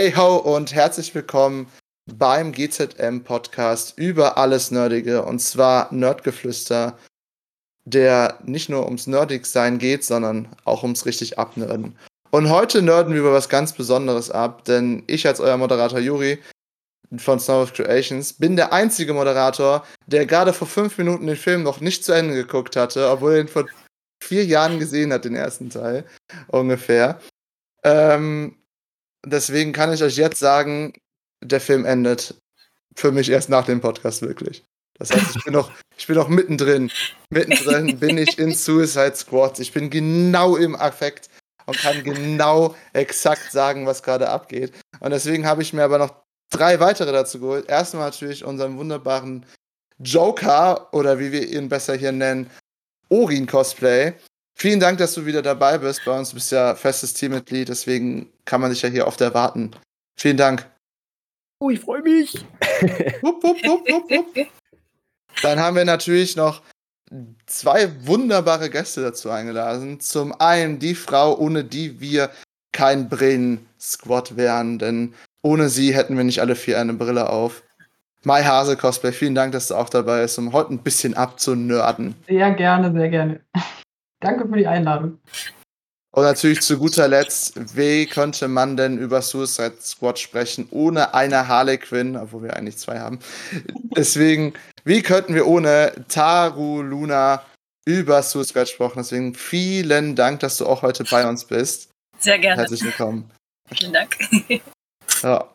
Hey ho und herzlich willkommen beim GZM Podcast über alles Nerdige und zwar Nerdgeflüster, der nicht nur ums Nerdig-Sein geht, sondern auch ums richtig Abnerden. Und heute nerden wir über was ganz Besonderes ab, denn ich als euer Moderator Juri von Snow of Creations bin der einzige Moderator, der gerade vor fünf Minuten den Film noch nicht zu Ende geguckt hatte, obwohl er ihn vor vier Jahren gesehen hat, den ersten Teil ungefähr. Ähm, deswegen kann ich euch jetzt sagen, der Film endet für mich erst nach dem Podcast wirklich. Das heißt, ich bin noch, ich bin noch mittendrin. Mittendrin bin ich in Suicide Squad. Ich bin genau im Affekt und kann genau exakt sagen, was gerade abgeht. Und deswegen habe ich mir aber noch drei weitere dazu geholt. Erstmal natürlich unseren wunderbaren Joker oder wie wir ihn besser hier nennen, Orin Cosplay. Vielen Dank, dass du wieder dabei bist bei uns. Du bist ja festes Teammitglied, deswegen kann man dich ja hier oft erwarten. Vielen Dank. Oh, ich freue mich. hup, hup, hup, Dann haben wir natürlich noch zwei wunderbare Gäste dazu eingeladen. Zum einen die Frau, ohne die wir kein Brillen-Squad wären, denn ohne sie hätten wir nicht alle vier eine Brille auf. Mai Hase Cosplay, vielen Dank, dass du auch dabei bist, um heute ein bisschen abzunörden. Sehr gerne, sehr gerne. Danke für die Einladung. Und natürlich zu guter Letzt, wie könnte man denn über Suicide Squad sprechen, ohne eine Harley Quinn, obwohl wir eigentlich zwei haben. Deswegen, wie könnten wir ohne Taru Luna über Suicide sprechen? Deswegen vielen Dank, dass du auch heute bei uns bist. Sehr gerne. Herzlich willkommen. Vielen Dank. Ja.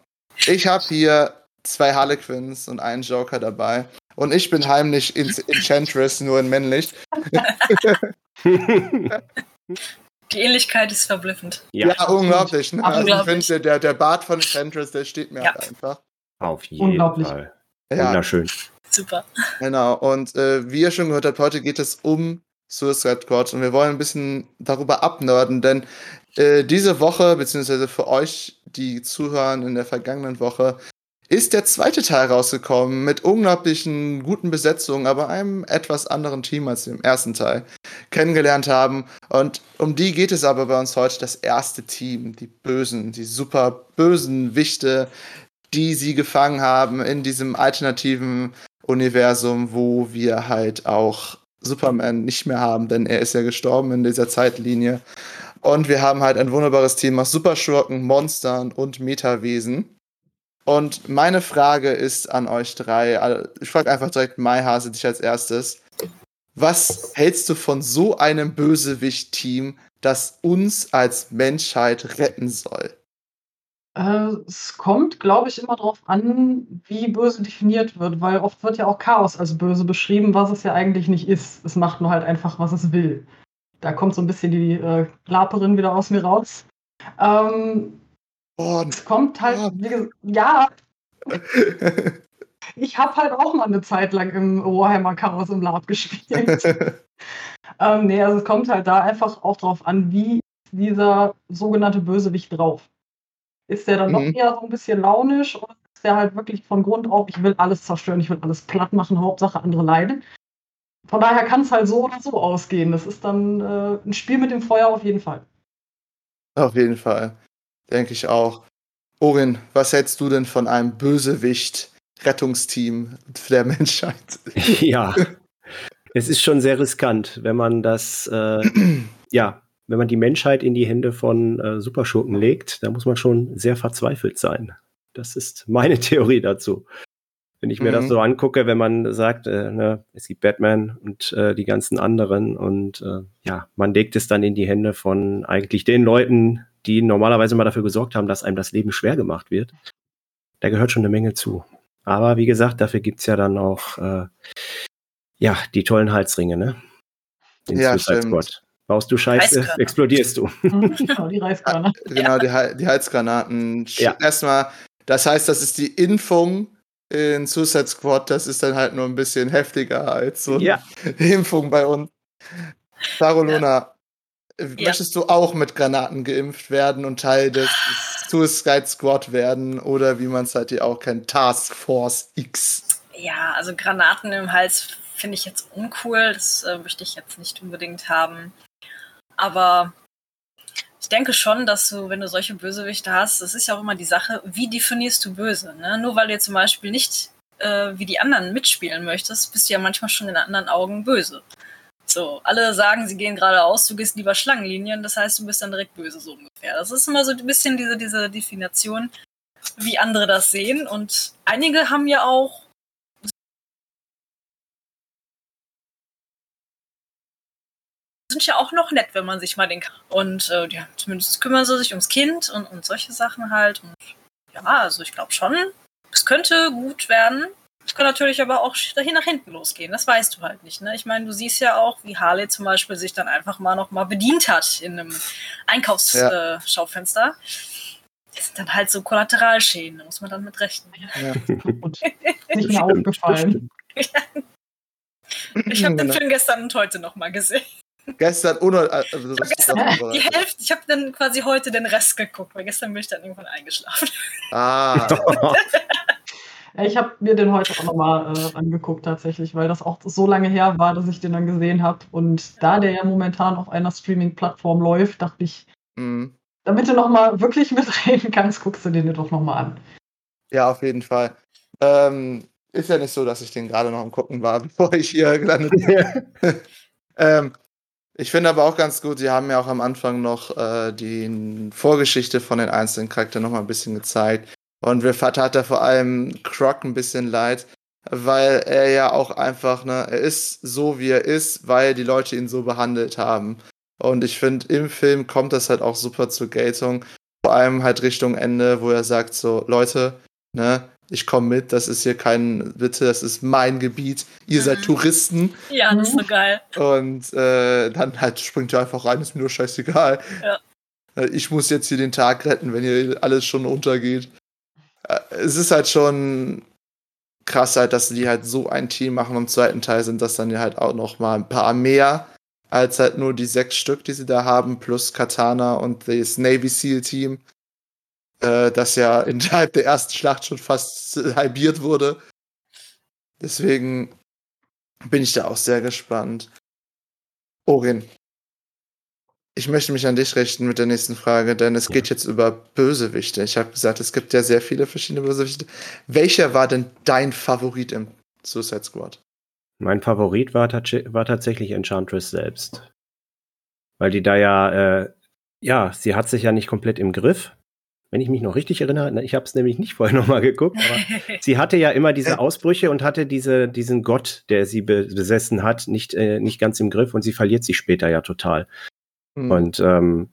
Ich habe hier zwei Harlequins und einen Joker dabei. Und ich bin heimlich in Enchantress, nur in männlich. Die Ähnlichkeit ist verblüffend. Ja, ja unglaublich. Ne? Also ich finde, der, der Bart von Enchantress, der steht mir ja. halt einfach. Auf jeden Fall. Ja. Wunderschön. Super. Genau. Und äh, wie ihr schon gehört habt, heute geht es um Suicide Squad und wir wollen ein bisschen darüber abnörden, denn äh, diese Woche, beziehungsweise für euch, die zuhören in der vergangenen Woche, ist der zweite Teil rausgekommen mit unglaublichen guten Besetzungen, aber einem etwas anderen Team als im ersten Teil kennengelernt haben. Und um die geht es aber bei uns heute das erste Team, die Bösen, die super bösen Wichte, die sie gefangen haben in diesem alternativen Universum, wo wir halt auch Superman nicht mehr haben, denn er ist ja gestorben in dieser Zeitlinie. Und wir haben halt ein wunderbares Team aus Superschurken, Monstern und Metawesen. Und meine Frage ist an euch drei, ich frage einfach direkt Maihase dich als erstes. Was hältst du von so einem Bösewicht-Team, das uns als Menschheit retten soll? Äh, es kommt, glaube ich, immer darauf an, wie böse definiert wird, weil oft wird ja auch Chaos als böse beschrieben, was es ja eigentlich nicht ist. Es macht nur halt einfach, was es will. Da kommt so ein bisschen die äh, Klaperin wieder aus mir raus. Ähm, oh, es kommt halt, oh. wie ja. ich habe halt auch mal eine Zeit lang im Warhammer Chaos im Lab gespielt. ähm, nee, also es kommt halt da einfach auch drauf an, wie dieser sogenannte Bösewicht drauf. Ist der dann mhm. noch eher so ein bisschen launisch oder ist der halt wirklich von Grund auf, ich will alles zerstören, ich will alles platt machen, Hauptsache andere leiden? Von daher kann es halt so oder so ausgehen. Das ist dann äh, ein Spiel mit dem Feuer auf jeden Fall. Auf jeden Fall. Denke ich auch. Orin, was hältst du denn von einem Bösewicht-Rettungsteam der Menschheit? Ja. es ist schon sehr riskant, wenn man das, äh, ja, wenn man die Menschheit in die Hände von äh, Superschurken legt, da muss man schon sehr verzweifelt sein. Das ist meine Theorie dazu. Wenn ich mir mhm. das so angucke, wenn man sagt, äh, ne, es gibt Batman und äh, die ganzen anderen und äh, ja, man legt es dann in die Hände von eigentlich den Leuten, die normalerweise mal dafür gesorgt haben, dass einem das Leben schwer gemacht wird. Da gehört schon eine Menge zu. Aber wie gesagt, dafür gibt's ja dann auch äh, ja, die tollen Halsringe, ne? Den ja, Suicide stimmt. Squad. Baust du Scheiße, explodierst du. genau, die Reißgranaten. Genau, die, die Halsgranaten. Ja. Erstmal, das heißt, das ist die Impfung in Suicide Squad, das ist dann halt nur ein bisschen heftiger als so ja. eine Impfung bei uns. Sarolona, ja. Möchtest du auch mit Granaten geimpft werden und Teil des Suicide Squad werden oder wie man es halt hier auch kennt, Task Force X? Ja, also Granaten im Hals finde ich jetzt uncool, das äh, möchte ich jetzt nicht unbedingt haben. Aber ich denke schon, dass du, wenn du solche Bösewichte hast, das ist ja auch immer die Sache, wie definierst du böse? Ne? Nur weil du zum Beispiel nicht äh, wie die anderen mitspielen möchtest, bist du ja manchmal schon in anderen Augen böse. So, alle sagen, sie gehen geradeaus, du gehst lieber Schlangenlinien, das heißt, du bist dann direkt böse, so ungefähr. Das ist immer so ein bisschen diese, diese Definition, wie andere das sehen. Und einige haben ja auch sind ja auch noch nett, wenn man sich mal den und äh, ja, zumindest kümmern sie sich ums Kind und, und solche Sachen halt. Und ja, also ich glaube schon, es könnte gut werden. Es kann natürlich aber auch dahin nach hinten losgehen. Das weißt du halt nicht. Ne? Ich meine, du siehst ja auch, wie Harley zum Beispiel sich dann einfach mal noch mal bedient hat in einem Einkaufsschaufenster. Ja. Äh, das sind dann halt so Kollateralschäden. Da muss man dann mit rechnen. Ja. Nicht mehr aufgefallen. ich habe den Film gestern und heute noch mal gesehen. Gestern ohne. Also gestern die Hälfte, ich habe dann quasi heute den Rest geguckt, weil gestern bin ich dann irgendwann eingeschlafen. Ah. ich habe mir den heute auch nochmal äh, angeguckt tatsächlich, weil das auch so lange her war, dass ich den dann gesehen habe. Und da der ja momentan auf einer Streaming-Plattform läuft, dachte ich, mhm. damit du nochmal wirklich mitreden kannst, guckst du den dir doch nochmal an. Ja, auf jeden Fall. Ähm, ist ja nicht so, dass ich den gerade noch am Gucken war, bevor ich hier gelandet bin. ähm, ich finde aber auch ganz gut, sie haben ja auch am Anfang noch äh, die Vorgeschichte von den einzelnen Charakteren noch mal ein bisschen gezeigt. Und mir tat da vor allem Croc ein bisschen leid, weil er ja auch einfach, ne, er ist so, wie er ist, weil die Leute ihn so behandelt haben. Und ich finde, im Film kommt das halt auch super zur Geltung. Vor allem halt Richtung Ende, wo er sagt so, Leute, ne, ich komme mit, das ist hier kein, bitte, das ist mein Gebiet, ihr mhm. seid Touristen. Ja, das ist so geil. Und äh, dann halt springt er einfach rein, ist mir nur scheißegal. Ja. Äh, ich muss jetzt hier den Tag retten, wenn hier alles schon untergeht. Äh, es ist halt schon krass halt, dass die halt so ein Team machen. Im zweiten Teil sind das dann ja halt auch noch mal ein paar mehr als halt nur die sechs Stück, die sie da haben, plus Katana und das Navy SEAL Team äh, das ja innerhalb der ersten Schlacht schon fast halbiert wurde. Deswegen bin ich da auch sehr gespannt. Orin, ich möchte mich an dich richten mit der nächsten Frage, denn es geht jetzt über Bösewichte. Ich habe gesagt, es gibt ja sehr viele verschiedene Bösewichte. Welcher war denn dein Favorit im Suicide Squad? Mein Favorit war, war tatsächlich Enchantress selbst. Weil die da ja, äh, ja, sie hat sich ja nicht komplett im Griff wenn ich mich noch richtig erinnere, ich habe es nämlich nicht vorher nochmal geguckt, aber sie hatte ja immer diese Ausbrüche und hatte diese, diesen Gott, der sie besessen hat, nicht, äh, nicht ganz im Griff und sie verliert sich später ja total. Mhm. Und ähm,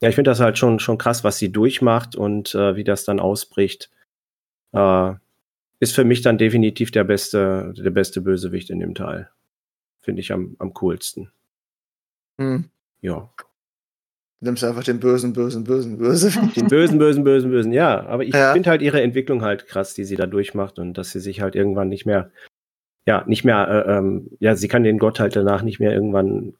ja, ich finde das halt schon, schon krass, was sie durchmacht und äh, wie das dann ausbricht. Äh, ist für mich dann definitiv der beste, der beste Bösewicht in dem Teil. Finde ich am, am coolsten. Mhm. Ja. Du nimmst einfach den bösen, bösen, bösen, bösen. Den bösen, bösen, bösen, bösen, ja. Aber ich ja. finde halt ihre Entwicklung halt krass, die sie da durchmacht und dass sie sich halt irgendwann nicht mehr, ja, nicht mehr, äh, ähm, ja, sie kann den Gott halt danach nicht mehr irgendwann,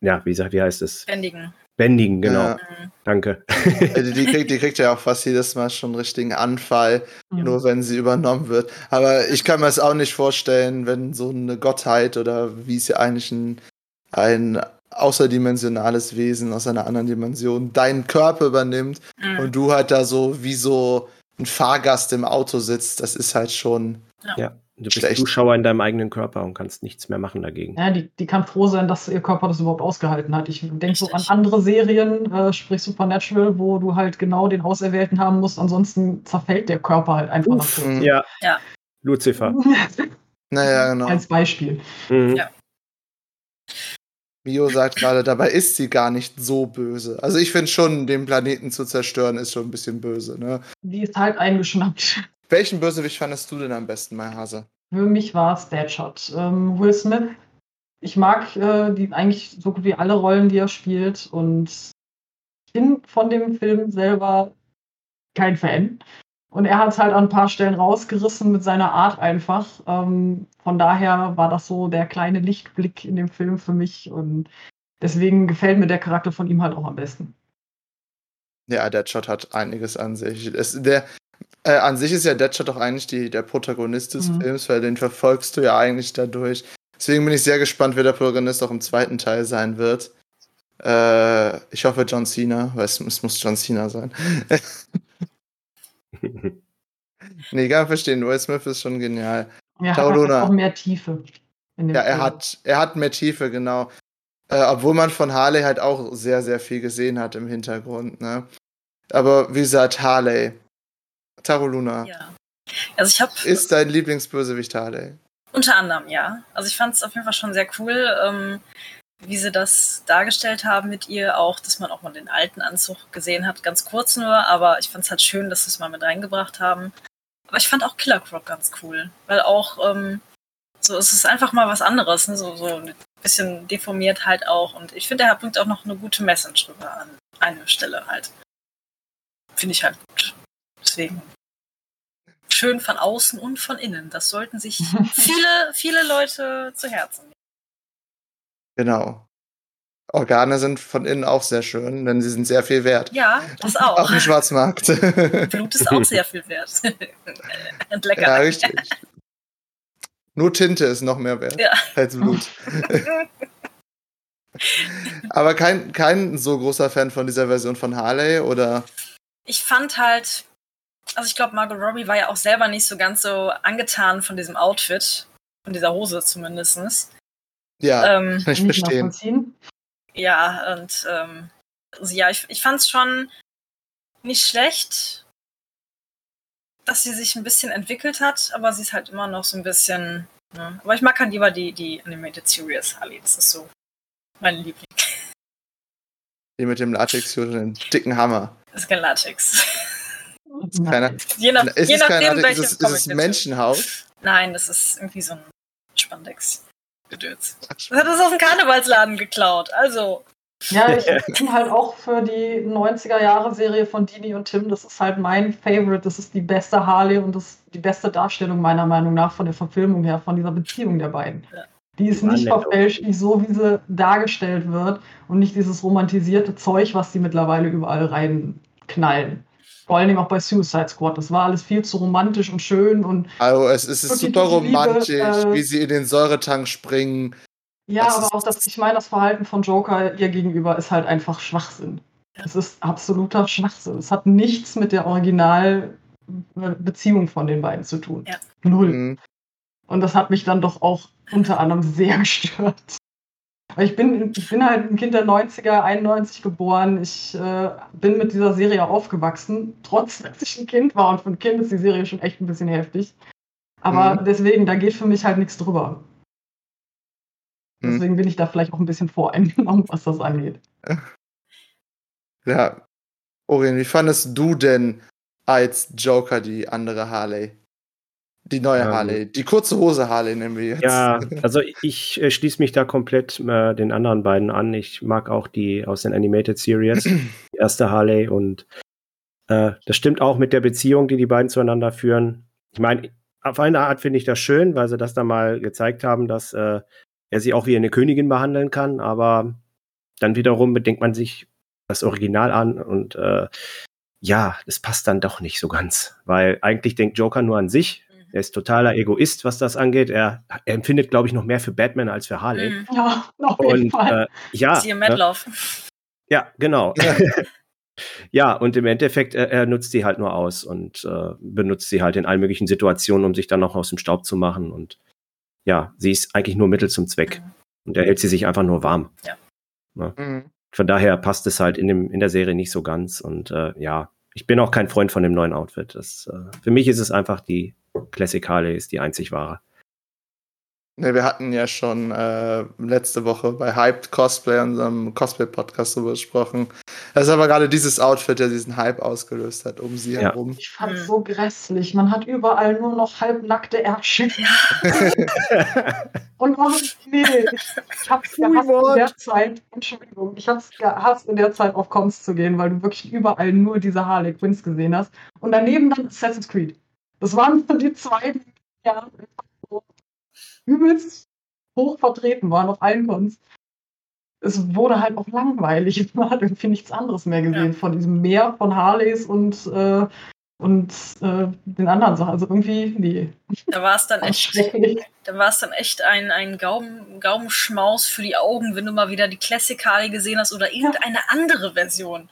ja, wie sagt, wie heißt es? Bändigen. Bändigen, genau. Ja. Danke. Die, die, kriegt, die kriegt ja auch fast jedes Mal schon einen richtigen Anfall, ja. nur wenn sie übernommen wird. Aber ich kann mir das auch nicht vorstellen, wenn so eine Gottheit oder wie es ja eigentlich ein, ein außerdimensionales Wesen aus einer anderen Dimension deinen Körper übernimmt mhm. und du halt da so wie so ein Fahrgast im Auto sitzt, das ist halt schon. Ja. Du bist schlecht. Zuschauer in deinem eigenen Körper und kannst nichts mehr machen dagegen. Ja, die, die kann froh sein, dass ihr Körper das überhaupt ausgehalten hat. Ich denke so an andere Serien, äh, sprich Supernatural, wo du halt genau den Auserwählten haben musst, ansonsten zerfällt der Körper halt einfach Uff, nach Ja. ja. Lucifer. naja, genau. Als Beispiel. Mhm. Ja. Mio sagt gerade, dabei ist sie gar nicht so böse. Also ich finde schon, den Planeten zu zerstören, ist schon ein bisschen böse, ne? Die ist halt eingeschnappt. Welchen Bösewicht fandest du denn am besten, Mai Hase? Für mich war es Deadshot. Ähm, Will Smith. Ich mag äh, die eigentlich so gut wie alle Rollen, die er spielt. Und ich bin von dem Film selber kein Fan. Und er hat es halt an ein paar Stellen rausgerissen mit seiner Art einfach. Ähm, von daher war das so der kleine Lichtblick in dem Film für mich. Und deswegen gefällt mir der Charakter von ihm halt auch am besten. Ja, Deadshot hat einiges an sich. Es, der, äh, an sich ist ja Deadshot doch eigentlich die, der Protagonist des mhm. Films, weil den verfolgst du ja eigentlich dadurch. Deswegen bin ich sehr gespannt, wer der Protagonist auch im zweiten Teil sein wird. Äh, ich hoffe John Cena, weil es, es muss John Cena sein. nee, kann verstehen. Will Smith ist schon genial. Ja, Ciao, hat Luna. auch mehr Tiefe. in dem Ja, er Film. hat, er hat mehr Tiefe, genau. Äh, obwohl man von Harley halt auch sehr, sehr viel gesehen hat im Hintergrund, ne? Aber wie gesagt, Harley. Taro Luna. Ja. Also ich habe Ist dein Lieblingsbösewicht Harley? unter anderem, ja. Also ich fand es auf jeden Fall schon sehr cool, ähm, wie sie das dargestellt haben mit ihr. Auch, dass man auch mal den alten Anzug gesehen hat, ganz kurz nur. Aber ich fand es halt schön, dass sie es mal mit reingebracht haben. Aber ich fand auch Killer Croc ganz cool. Weil auch, ähm, so es ist einfach mal was anderes. Ne? So, so ein bisschen deformiert halt auch. Und ich finde, er bringt auch noch eine gute Message rüber an eine Stelle halt. Finde ich halt gut. Deswegen schön von außen und von innen. Das sollten sich viele, viele Leute zu Herzen nehmen. Genau. Organe sind von innen auch sehr schön, denn sie sind sehr viel wert. Ja, das Auch auch. im Schwarzmarkt. Blut ist auch sehr viel wert. und lecker. ja, richtig. Nur Tinte ist noch mehr wert Ja. als Blut. Aber kein, kein so großer Fan von dieser Version von Harley oder Ich fand halt, also ich glaube, Margot Robbie war ja auch selber nicht so ganz so angetan von diesem Outfit, von dieser Hose zumindest. ja, Ähm, kann ich verstehen. ja, und ähm, also ja, ich, ich fand es schon nicht schlecht, dass sie sich ein bisschen entwickelt hat, aber sie ist halt immer noch so ein bisschen. Ne? Aber ich mag halt lieber die, die Animated Series Harley. Das ist so mein Liebling. Die mit dem Latex und dem dicken Hammer. Das ist kein Latex. Keiner, Je, nach, ist je kein nachdem, Latex, welches ist es, ist es. Menschenhaut? Nein, das ist irgendwie so ein Spandex-Gedöns. Das hat es aus dem Karnevalsladen geklaut. Also, Ja, ich bin halt auch für die 90er-Jahre-Serie von Dini und Tim. Das ist halt mein Favorite. Das ist die beste Harley und das ist die beste Darstellung meiner Meinung nach von der Verfilmung her, von dieser Beziehung der beiden. Ja. Die ist nicht verfälscht, nicht so, wie sie dargestellt wird und nicht dieses romantisierte Zeug, was die mittlerweile überall reinknallen. Vor allen Dingen auch bei Suicide Squad. Das war alles viel zu romantisch und schön und Also es, es ist Wirklich super Liebe, romantisch, äh, wie sie in den Säuretank springen. Ja, Das aber auch das, ich meine, das Verhalten von Joker ihr gegenüber ist halt einfach Schwachsinn. Es ist absoluter Schwachsinn. Es hat nichts mit der Originalbeziehung von den beiden zu tun. Ja. Null. Mhm. Und das hat mich dann doch auch unter anderem sehr gestört. Aber ich bin, ich bin halt ein Kind der 90er, 91 geboren. Ich äh, bin mit dieser Serie aufgewachsen, trotz dass ich ein Kind war. Und für ein Kind ist die Serie schon echt ein bisschen heftig. Aber Mhm. deswegen, da geht für mich halt nichts drüber. Mhm. Deswegen bin ich da vielleicht auch ein bisschen voreingenommen, was das angeht. Ja. Orien, wie fandest du denn als Joker die andere Harley? Die neue Ähm, Harley. Die kurze Hose Harley nennen wir jetzt. Ja, also ich äh, schließe mich da komplett äh, den anderen beiden an. Ich mag auch die aus den Animated Series, die erste Harley und äh, das stimmt auch mit der Beziehung, die die beiden zueinander führen. Ich meine, auf eine Art finde ich das schön, weil sie das da mal gezeigt haben, dass äh, er sie auch wie eine Königin behandeln kann, aber dann wiederum bedenkt man sich das Original an und äh, ja, es passt dann doch nicht so ganz, weil eigentlich denkt Joker nur an sich. Er ist totaler Egoist, was das angeht. Er, er empfindet, glaube ich, noch mehr für Batman als für Harley. Mhm. Ja, auf jeden Und Fall. äh, ja, Siehe ne? Ja, genau. Ja. Ja, und im Endeffekt, er, er nutzt sie halt nur aus und äh, benutzt sie halt in allen möglichen Situationen, um sich dann noch aus dem Staub zu machen. Und ja, sie ist eigentlich nur Mittel zum Zweck. Mhm. Und er hält sie sich einfach nur warm. Mhm. Von daher passt es halt in, dem, in der Serie nicht so ganz. Und äh, ja, ich bin auch kein Freund von dem neuen Outfit. Das, äh, für mich ist es einfach die Classic Harley, ist die einzig wahre. Ne, wir hatten ja schon äh, letzte Woche bei Hyped Cosplay, unserem Cosplay-Podcast, darüber gesprochen. Das ist aber gerade dieses Outfit, der diesen Hype ausgelöst hat, um sie Ja. herum. Ich fand es so grässlich. Man hat überall nur noch halbnackte Ärsche. Und oh, nee, ich, hab's gehasst in der Zeit, Entschuldigung, ich hab's gehasst in der Zeit auf Cons zu gehen, weil du wirklich überall nur diese Harley Quinns gesehen hast. Und daneben dann Assassin's Creed. Das waren so die zwei, die ja übelst hoch vertreten waren auf allen Cons. Es wurde halt auch langweilig. Man hat irgendwie nichts anderes mehr gesehen Ja. von diesem Meer von Harleys und äh, und äh, den anderen Sachen. Also irgendwie, nee. Da war es dann echt, da war es dann echt ein, ein Gaumen, Gaumenschmaus für die Augen, wenn du mal wieder die Classic-Kali gesehen hast oder irgendeine andere Version.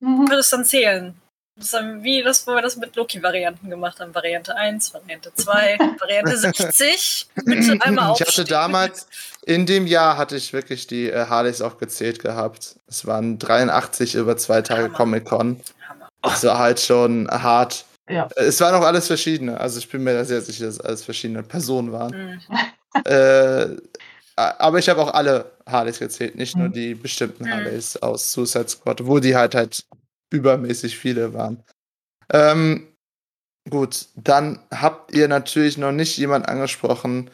Mhm. Würde es dann zählen. Das ist dann wie das, wo wir das mit Loki-Varianten gemacht haben. Variante 1, Variante 2, Variante 60. Bitte einmal Ich hatte aufstehen. damals, in dem Jahr hatte ich wirklich die äh, Harleys auch gezählt gehabt. Es waren 83 über zwei Tage. Comic-Con. Hammer. Das war halt schon hart. Ja. Es waren auch alles verschiedene. Also ich bin mir da sehr sicher, dass es alles verschiedene Personen waren. Mhm. äh, aber ich habe auch alle Harleys gezählt, nicht nur Mhm. die bestimmten Mhm. Harleys aus Suicide Squad, wo die halt halt übermäßig viele waren. Ähm, gut, dann habt ihr natürlich noch nicht jemand angesprochen,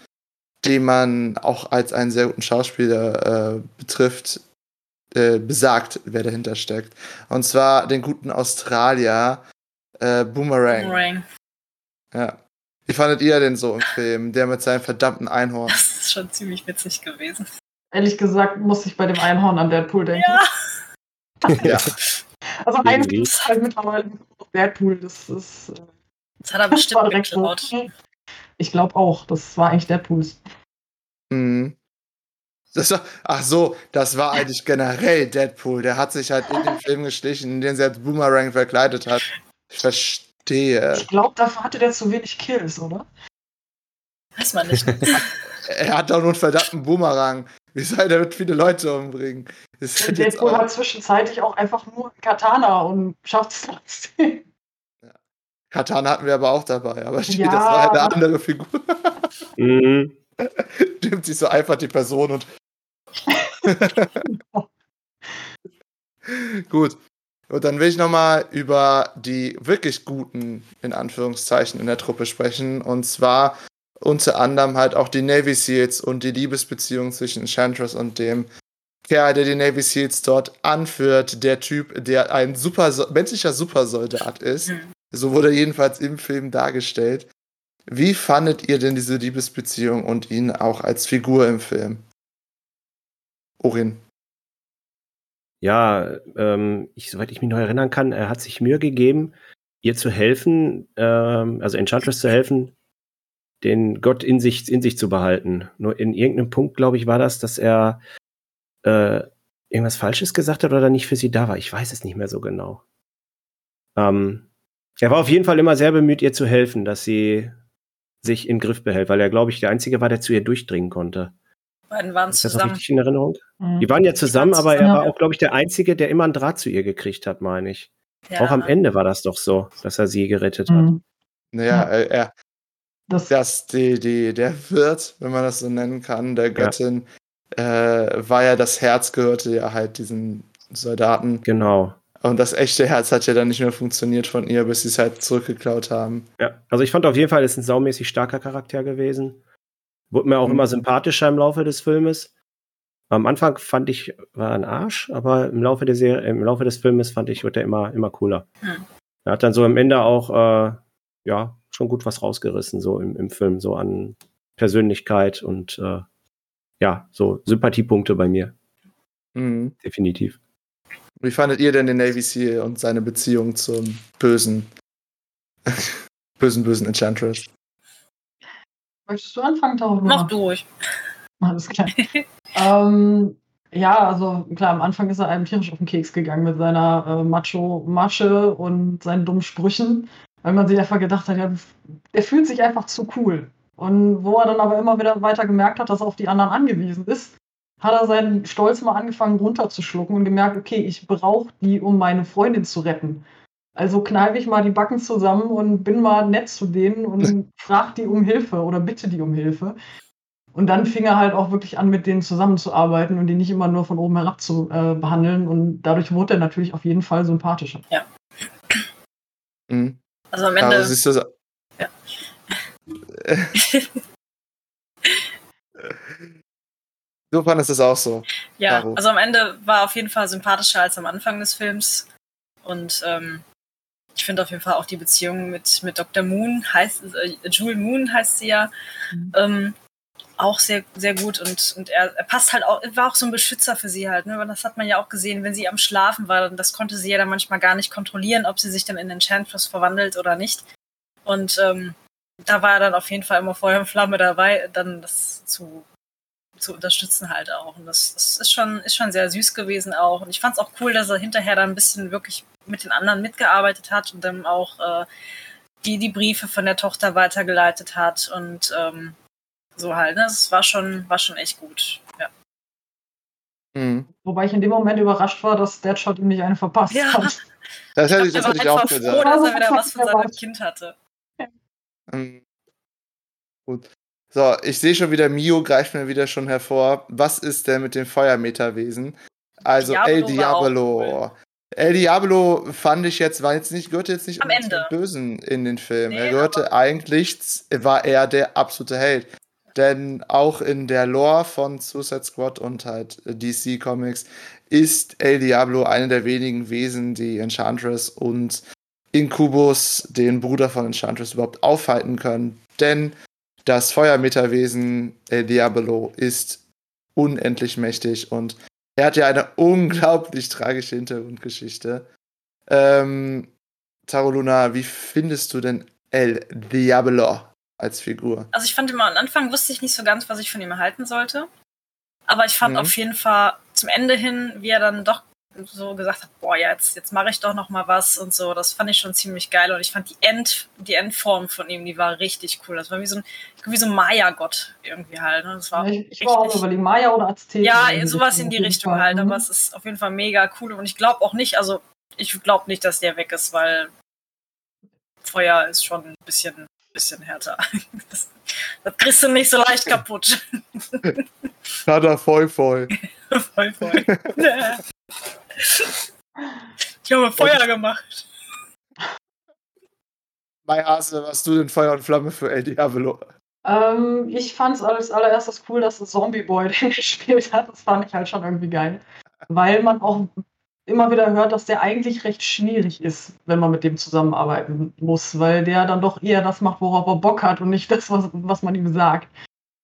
den man auch als einen sehr guten Schauspieler äh, betrifft, äh, besagt, wer dahinter steckt. Und zwar den guten Australier äh, Boomerang. Boomerang. Ja. Wie fandet ihr den so im Film? Der mit seinem verdammten Einhorn. Das ist schon ziemlich witzig gewesen. Ehrlich gesagt muss ich bei dem Einhorn an Deadpool denken. Ja. Ja. Also Irgendwie. ein ist halt mittlerweile Deadpool, das ist. äh, Das hat er bestimmt geklaut. Ich glaube auch, das war eigentlich Deadpools. Mhm. Das war, ach so, das war eigentlich generell Deadpool. Der hat sich halt in den Film geschlichen, in den sie als Boomerang verkleidet hat. Ich verstehe. Ich glaube, dafür hatte der zu wenig Kills, oder? Weiß man nicht. Er hat doch nur einen verdammten Boomerang. Wie soll der mit viele Leute umbringen? Das ist jetzt Deadpool hat zwischenzeitlich auch einfach nur Katana und schafft es trotzdem. Katana hatten wir aber auch dabei, aber Ja, das war eine andere Figur. Mhm. Nimmt sich so einfach die Person und. Gut. Und dann will ich nochmal über die wirklich guten, in Anführungszeichen, in der Truppe sprechen. Und zwar unter anderem halt auch die Navy Seals und die Liebesbeziehung zwischen Enchantress und dem Kerl, der die Navy Seals dort anführt. Der Typ, der ein super, menschlicher Supersoldat ist. Hm. So wurde er jedenfalls im Film dargestellt. Wie fandet ihr denn diese Liebesbeziehung und ihn auch als Figur im Film? Orin. Ja, ähm, ich, soweit ich mich noch erinnern kann, er hat sich Mühe gegeben, ihr zu helfen, ähm, also Enchantress zu helfen, den Gott in sich, in sich zu behalten. Nur in irgendeinem Punkt, glaube ich, war das, dass er äh, irgendwas Falsches gesagt hat oder nicht für sie da war. Ich weiß es nicht mehr so genau. Ähm, er war auf jeden Fall immer sehr bemüht, ihr zu helfen, dass sie sich in den Griff behält, weil er, glaube ich, der Einzige war, der zu ihr durchdringen konnte. Beiden waren Ist das noch zusammen. richtig in Erinnerung? Mhm. Die waren ja zusammen, aber er zusammen. war auch, glaube ich, der Einzige, der immer einen Draht zu ihr gekriegt hat, meine ich. Ja. Auch am Ende war das doch so, dass er sie gerettet hat. Mhm. Naja, Ja. er, er, Das, dass die, die, der Wirt, wenn man das so nennen kann, der Göttin, äh, war ja das Herz, gehörte ja halt diesen Soldaten. Genau. Und das echte Herz hat ja dann nicht mehr funktioniert von ihr, bis sie es halt zurückgeklaut haben. Ja. Also ich fand auf jeden Fall, er ist ein saumäßig starker Charakter gewesen. Wurde mir auch Mhm. immer sympathischer im Laufe des Filmes. Am Anfang fand ich, war er ein Arsch, aber im Laufe der Serie, im Laufe des Filmes fand ich, wird er immer, immer cooler. Hm. Er hat dann so am Ende auch, äh, ja, schon gut was rausgerissen, so im, im Film, so an Persönlichkeit und äh, ja, so Sympathiepunkte bei mir, Mhm. definitiv. Wie fandet ihr denn den Navy Seal und seine Beziehung zum bösen, bösen, bösen Enchantress? möchtest du anfangen, Tauch? Mach durch. Alles klar. ähm, ja, also klar, am Anfang ist er einem tierisch auf den Keks gegangen mit seiner äh, Macho-Masche und seinen dummen Sprüchen, weil man sich einfach gedacht hat, ja, der fühlt sich einfach zu cool. Und wo er dann aber immer wieder weiter gemerkt hat, dass er auf die anderen angewiesen ist, hat er seinen Stolz mal angefangen runterzuschlucken und gemerkt, okay, ich brauche die, um meine Freundin zu retten. Also kneife ich mal die Backen zusammen und bin mal nett zu denen und frag die um Hilfe oder bitte die um Hilfe. Und dann fing er halt auch wirklich an, mit denen zusammenzuarbeiten und die nicht immer nur von oben herab zu äh, behandeln. Und dadurch wurde er natürlich auf jeden Fall sympathischer. Mhm. Also am Ende. Aber siehst du, so- Ja. du fandest es auch so. Ja, Caro. also am Ende war auf jeden Fall sympathischer als am Anfang des Films. Und ähm, ich finde auf jeden Fall auch die Beziehung mit, mit Dr. Moon, heißt, äh, Jewel Moon heißt sie ja, Mhm. ähm, auch sehr, sehr gut und, und er, er, passt halt auch, war auch so ein Beschützer für sie halt, ne? Das hat man ja auch gesehen, wenn sie am Schlafen war, das konnte sie ja dann manchmal gar nicht kontrollieren, ob sie sich dann in Enchantress verwandelt oder nicht. Und ähm, da war er dann auf jeden Fall immer Feuer und Flamme dabei, dann das zu, zu unterstützen halt auch. Und das, das ist schon, ist schon sehr süß gewesen auch. Und ich fand es auch cool, dass er hinterher dann ein bisschen wirklich mit den anderen mitgearbeitet hat und dann auch äh, die, die Briefe von der Tochter weitergeleitet hat und ähm, so halt, ne? Es war schon, war schon echt gut. Ja. Mhm. Wobei ich in dem Moment überrascht war, dass Deadshot ihm nicht eine verpasst ja. hat. Das hätte ich, das hätte ich auch gesagt. Froh, dass er wieder was von seinem Kind hatte. Mhm. Gut. So, ich sehe schon wieder, Mio greift mir wieder schon hervor. Was ist denn mit dem Feuermeterwesen? Also Diablo El Diablo. El Diablo fand ich jetzt, war jetzt nicht, gehörte jetzt nicht Am Ende. Bösen in den Film. Nee, er gehörte eigentlich, war er der absolute Held. Denn auch in der Lore von Suicide Squad und halt DC Comics ist El Diablo eine der wenigen Wesen, die Enchantress und Incubus, den Bruder von Enchantress, überhaupt aufhalten können. Denn das Feuermeterwesen El Diablo ist unendlich mächtig und er hat ja eine unglaublich tragische Hintergrundgeschichte. Ähm, Taro Luna, wie findest du denn El Diablo? Als Figur. Also ich fand immer am Anfang wusste ich nicht so ganz, was ich von ihm erhalten sollte. Aber ich fand mhm. auf jeden Fall zum Ende hin, wie er dann doch so gesagt hat, boah, ja, jetzt, jetzt mache ich doch noch mal was und so. Das fand ich schon ziemlich geil. Und ich fand die, End, die Endform von ihm, die war richtig cool. Das war wie so ein, wie so ein Maya-Gott irgendwie halt. Ne? Das war ich, ich war auch überlegen, Maya oder Azteken. Ja, sowas in die Richtung Fall. halt. Aber mhm. es ist auf jeden Fall mega cool. Und ich glaube auch nicht, also ich glaube nicht, dass der weg ist, weil Feuer ist schon ein bisschen bisschen härter. Das, das kriegst du nicht so leicht kaputt. Hat er voll voll. voll voll. Ich habe Feuer gemacht. Mai Hase, was du denn Feuer und Flamme für El Diablo? Ähm, ich fand es als allererstes cool, dass Zombie Boy den gespielt hat. Das fand ich halt schon irgendwie geil. Weil man auch immer wieder hört, dass der eigentlich recht schwierig ist, wenn man mit dem zusammenarbeiten muss, weil der dann doch eher das macht, worauf er Bock hat und nicht das, was, was man ihm sagt.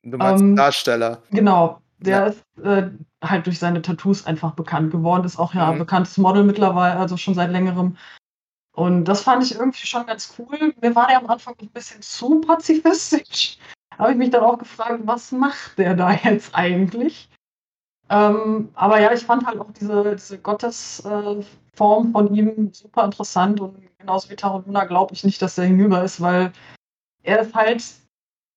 Du meinst ähm, Darsteller. Genau. Der ja. ist äh, halt durch seine Tattoos einfach bekannt geworden, ist auch ja mhm. bekanntes Model mittlerweile, also schon seit längerem. Und das fand ich irgendwie schon ganz cool. Mir war der am Anfang ein bisschen zu pazifistisch. Habe ich mich dann auch gefragt, was macht der da jetzt eigentlich? Ähm, aber ja, ich fand halt auch diese, diese Gottesform äh, von ihm super interessant und genauso wie Taruluna glaube ich nicht, dass er hinüber ist, weil er ist halt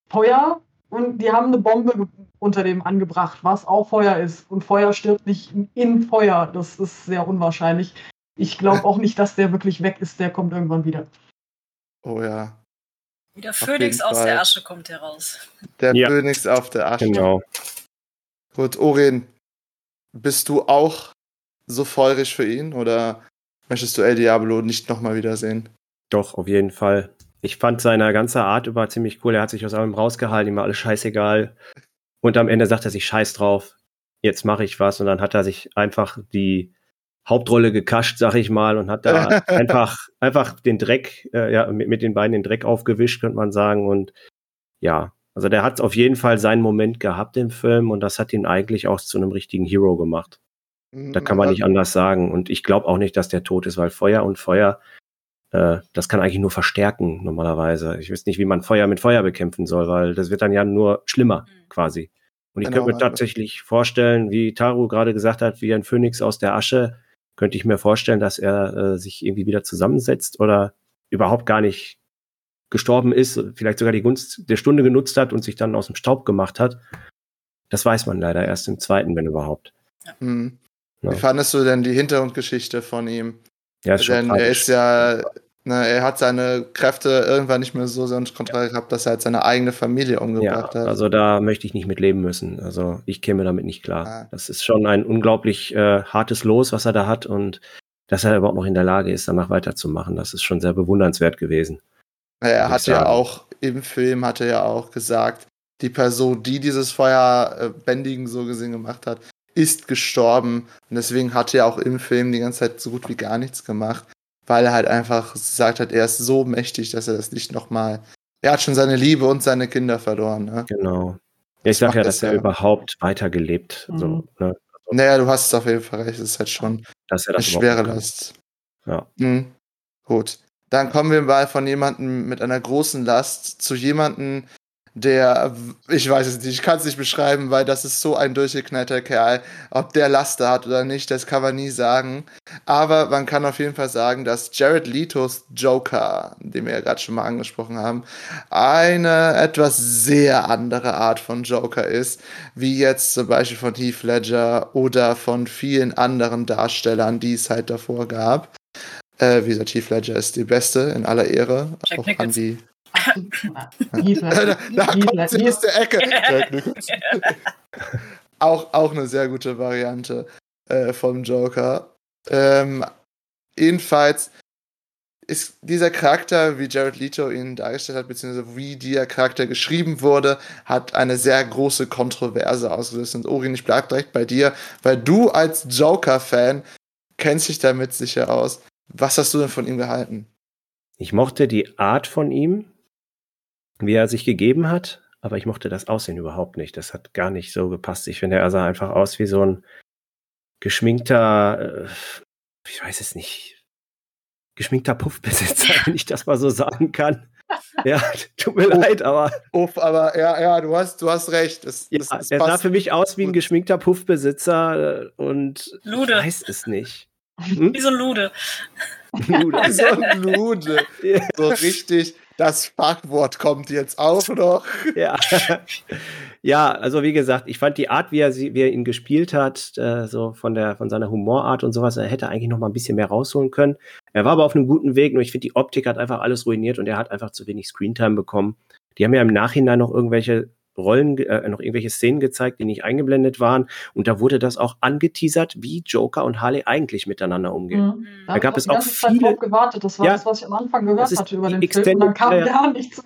Feuer und die haben eine Bombe unter dem angebracht, was auch Feuer ist. Und Feuer stirbt nicht in Feuer. Das ist sehr unwahrscheinlich. Ich glaube auch nicht, dass der wirklich weg ist. Der kommt irgendwann wieder. Oh ja. Wie der Phönix aus Fall. der Asche kommt heraus. Der ja. Phönix auf der Asche. Genau. Gut, Orin, bist du auch so feurig für ihn oder möchtest du El Diablo nicht nochmal wiedersehen? Doch, auf jeden Fall. Ich fand seine ganze Art über ziemlich cool. Er hat sich aus allem rausgehalten, ihm war alles scheißegal. Und am Ende sagt er sich Scheiß drauf. Jetzt mache ich was. Und dann hat er sich einfach die Hauptrolle gekascht, sag ich mal, und hat da einfach, einfach den Dreck, äh, ja, mit, mit den Beinen den Dreck aufgewischt, könnte man sagen. Und ja, also der hat auf jeden Fall seinen Moment gehabt im Film und das hat ihn eigentlich auch zu einem richtigen Hero gemacht. Da kann man nicht anders sagen. Und ich glaube auch nicht, dass der tot ist, weil Feuer und Feuer, äh, das kann eigentlich nur verstärken normalerweise. Ich weiß nicht, wie man Feuer mit Feuer bekämpfen soll, weil das wird dann ja nur schlimmer mhm. quasi. Und ich genau, könnte mir tatsächlich vorstellen, wie Taru gerade gesagt hat, wie ein Phönix aus der Asche, könnte ich mir vorstellen, dass er äh, sich irgendwie wieder zusammensetzt oder überhaupt gar nicht gestorben ist, vielleicht sogar die Gunst der Stunde genutzt hat und sich dann aus dem Staub gemacht hat. Das weiß man leider erst im zweiten, wenn überhaupt. Ja. Hm. Ja. Wie fandest du denn die Hintergrundgeschichte von ihm? Ja, ist schon denn er ist ja, ne, er hat seine Kräfte irgendwann nicht mehr so unter Kontrolle gehabt, dass er halt seine eigene Familie umgebracht ja, hat. Also da möchte ich nicht mit leben müssen. Also ich käme damit nicht klar. Ah. Das ist schon ein unglaublich äh, hartes Los, was er da hat und dass er überhaupt noch in der Lage ist, danach weiterzumachen. Das ist schon sehr bewundernswert gewesen. Er hat ja auch im Film hat er ja auch gesagt, die Person, die dieses Feuerbändigen so gesehen gemacht hat, ist gestorben. Und deswegen hat er auch im Film die ganze Zeit so gut wie gar nichts gemacht, weil er halt einfach gesagt hat, er ist so mächtig, dass er das nicht nochmal. Er hat schon seine Liebe und seine Kinder verloren. Ne? Genau. Ja, ich sage ja, das dass er ja. überhaupt weitergelebt. So, Mhm. ne? Naja, du hast auf jeden Fall recht. Es ist halt schon Dass er eine das schwere überhaupt kann. Last. Ja. Mhm. Gut. Dann kommen wir mal von jemandem mit einer großen Last zu jemandem, der, ich weiß es nicht, ich kann es nicht beschreiben, weil das ist so ein durchgeknallter Kerl. Ob der Laster hat oder nicht, das kann man nie sagen. Aber man kann auf jeden Fall sagen, dass Jared Letos Joker, den wir ja gerade schon mal angesprochen haben, eine etwas sehr andere Art von Joker ist, wie jetzt zum Beispiel von Heath Ledger oder von vielen anderen Darstellern, die es halt davor gab. Äh, wie gesagt, Heath Ledger ist die Beste in aller Ehre. Jack Auch an die da, kommt sie aus der Ecke. Auch, auch eine sehr gute Variante äh, vom Joker. Ähm, jedenfalls ist dieser Charakter, wie Jared Leto ihn dargestellt hat, beziehungsweise wie der Charakter geschrieben wurde, hat eine sehr große Kontroverse ausgelöst. Und Orin, ich bleib direkt bei dir, weil du als Joker-Fan kennst dich damit sicher aus. Was hast du denn von ihm gehalten? Ich mochte die Art von ihm, wie er sich gegeben hat, aber ich mochte das Aussehen überhaupt nicht. Das hat gar nicht so gepasst. Ich finde, er sah einfach aus wie so ein geschminkter, äh, ich weiß es nicht, geschminkter Puffbesitzer, wenn ich das mal so sagen kann. Ja, tut mir Oh. leid, aber Uff, aber ja, ja, du hast, du hast recht. Es, ja, es, es er sah für mich aus wie ein geschminkter Puffbesitzer äh, und Lude. ich weiß es nicht. Hm? Wie so ein Lude. Lude. so ein Lude. So richtig, das Fachwort kommt jetzt auch noch. Ja. ja, also wie gesagt, ich fand die Art, wie er, sie, wie er ihn gespielt hat, äh, so von der von seiner Humorart und sowas, er hätte eigentlich noch mal ein bisschen mehr rausholen können. Er war aber auf einem guten Weg, nur ich finde, die Optik hat einfach alles ruiniert und er hat einfach zu wenig Screentime bekommen. Die haben ja im Nachhinein noch irgendwelche Rollen, äh, noch irgendwelche Szenen gezeigt, die nicht eingeblendet waren. Und da wurde das auch angeteasert, wie Joker und Harley eigentlich miteinander umgehen. Mhm. Da gab es auch Zeit viele- drauf gewartet. Das war Ja. das, was ich am Anfang gehört Das ist hatte über den Film. Und dann Extended- kam ja. gar nichts.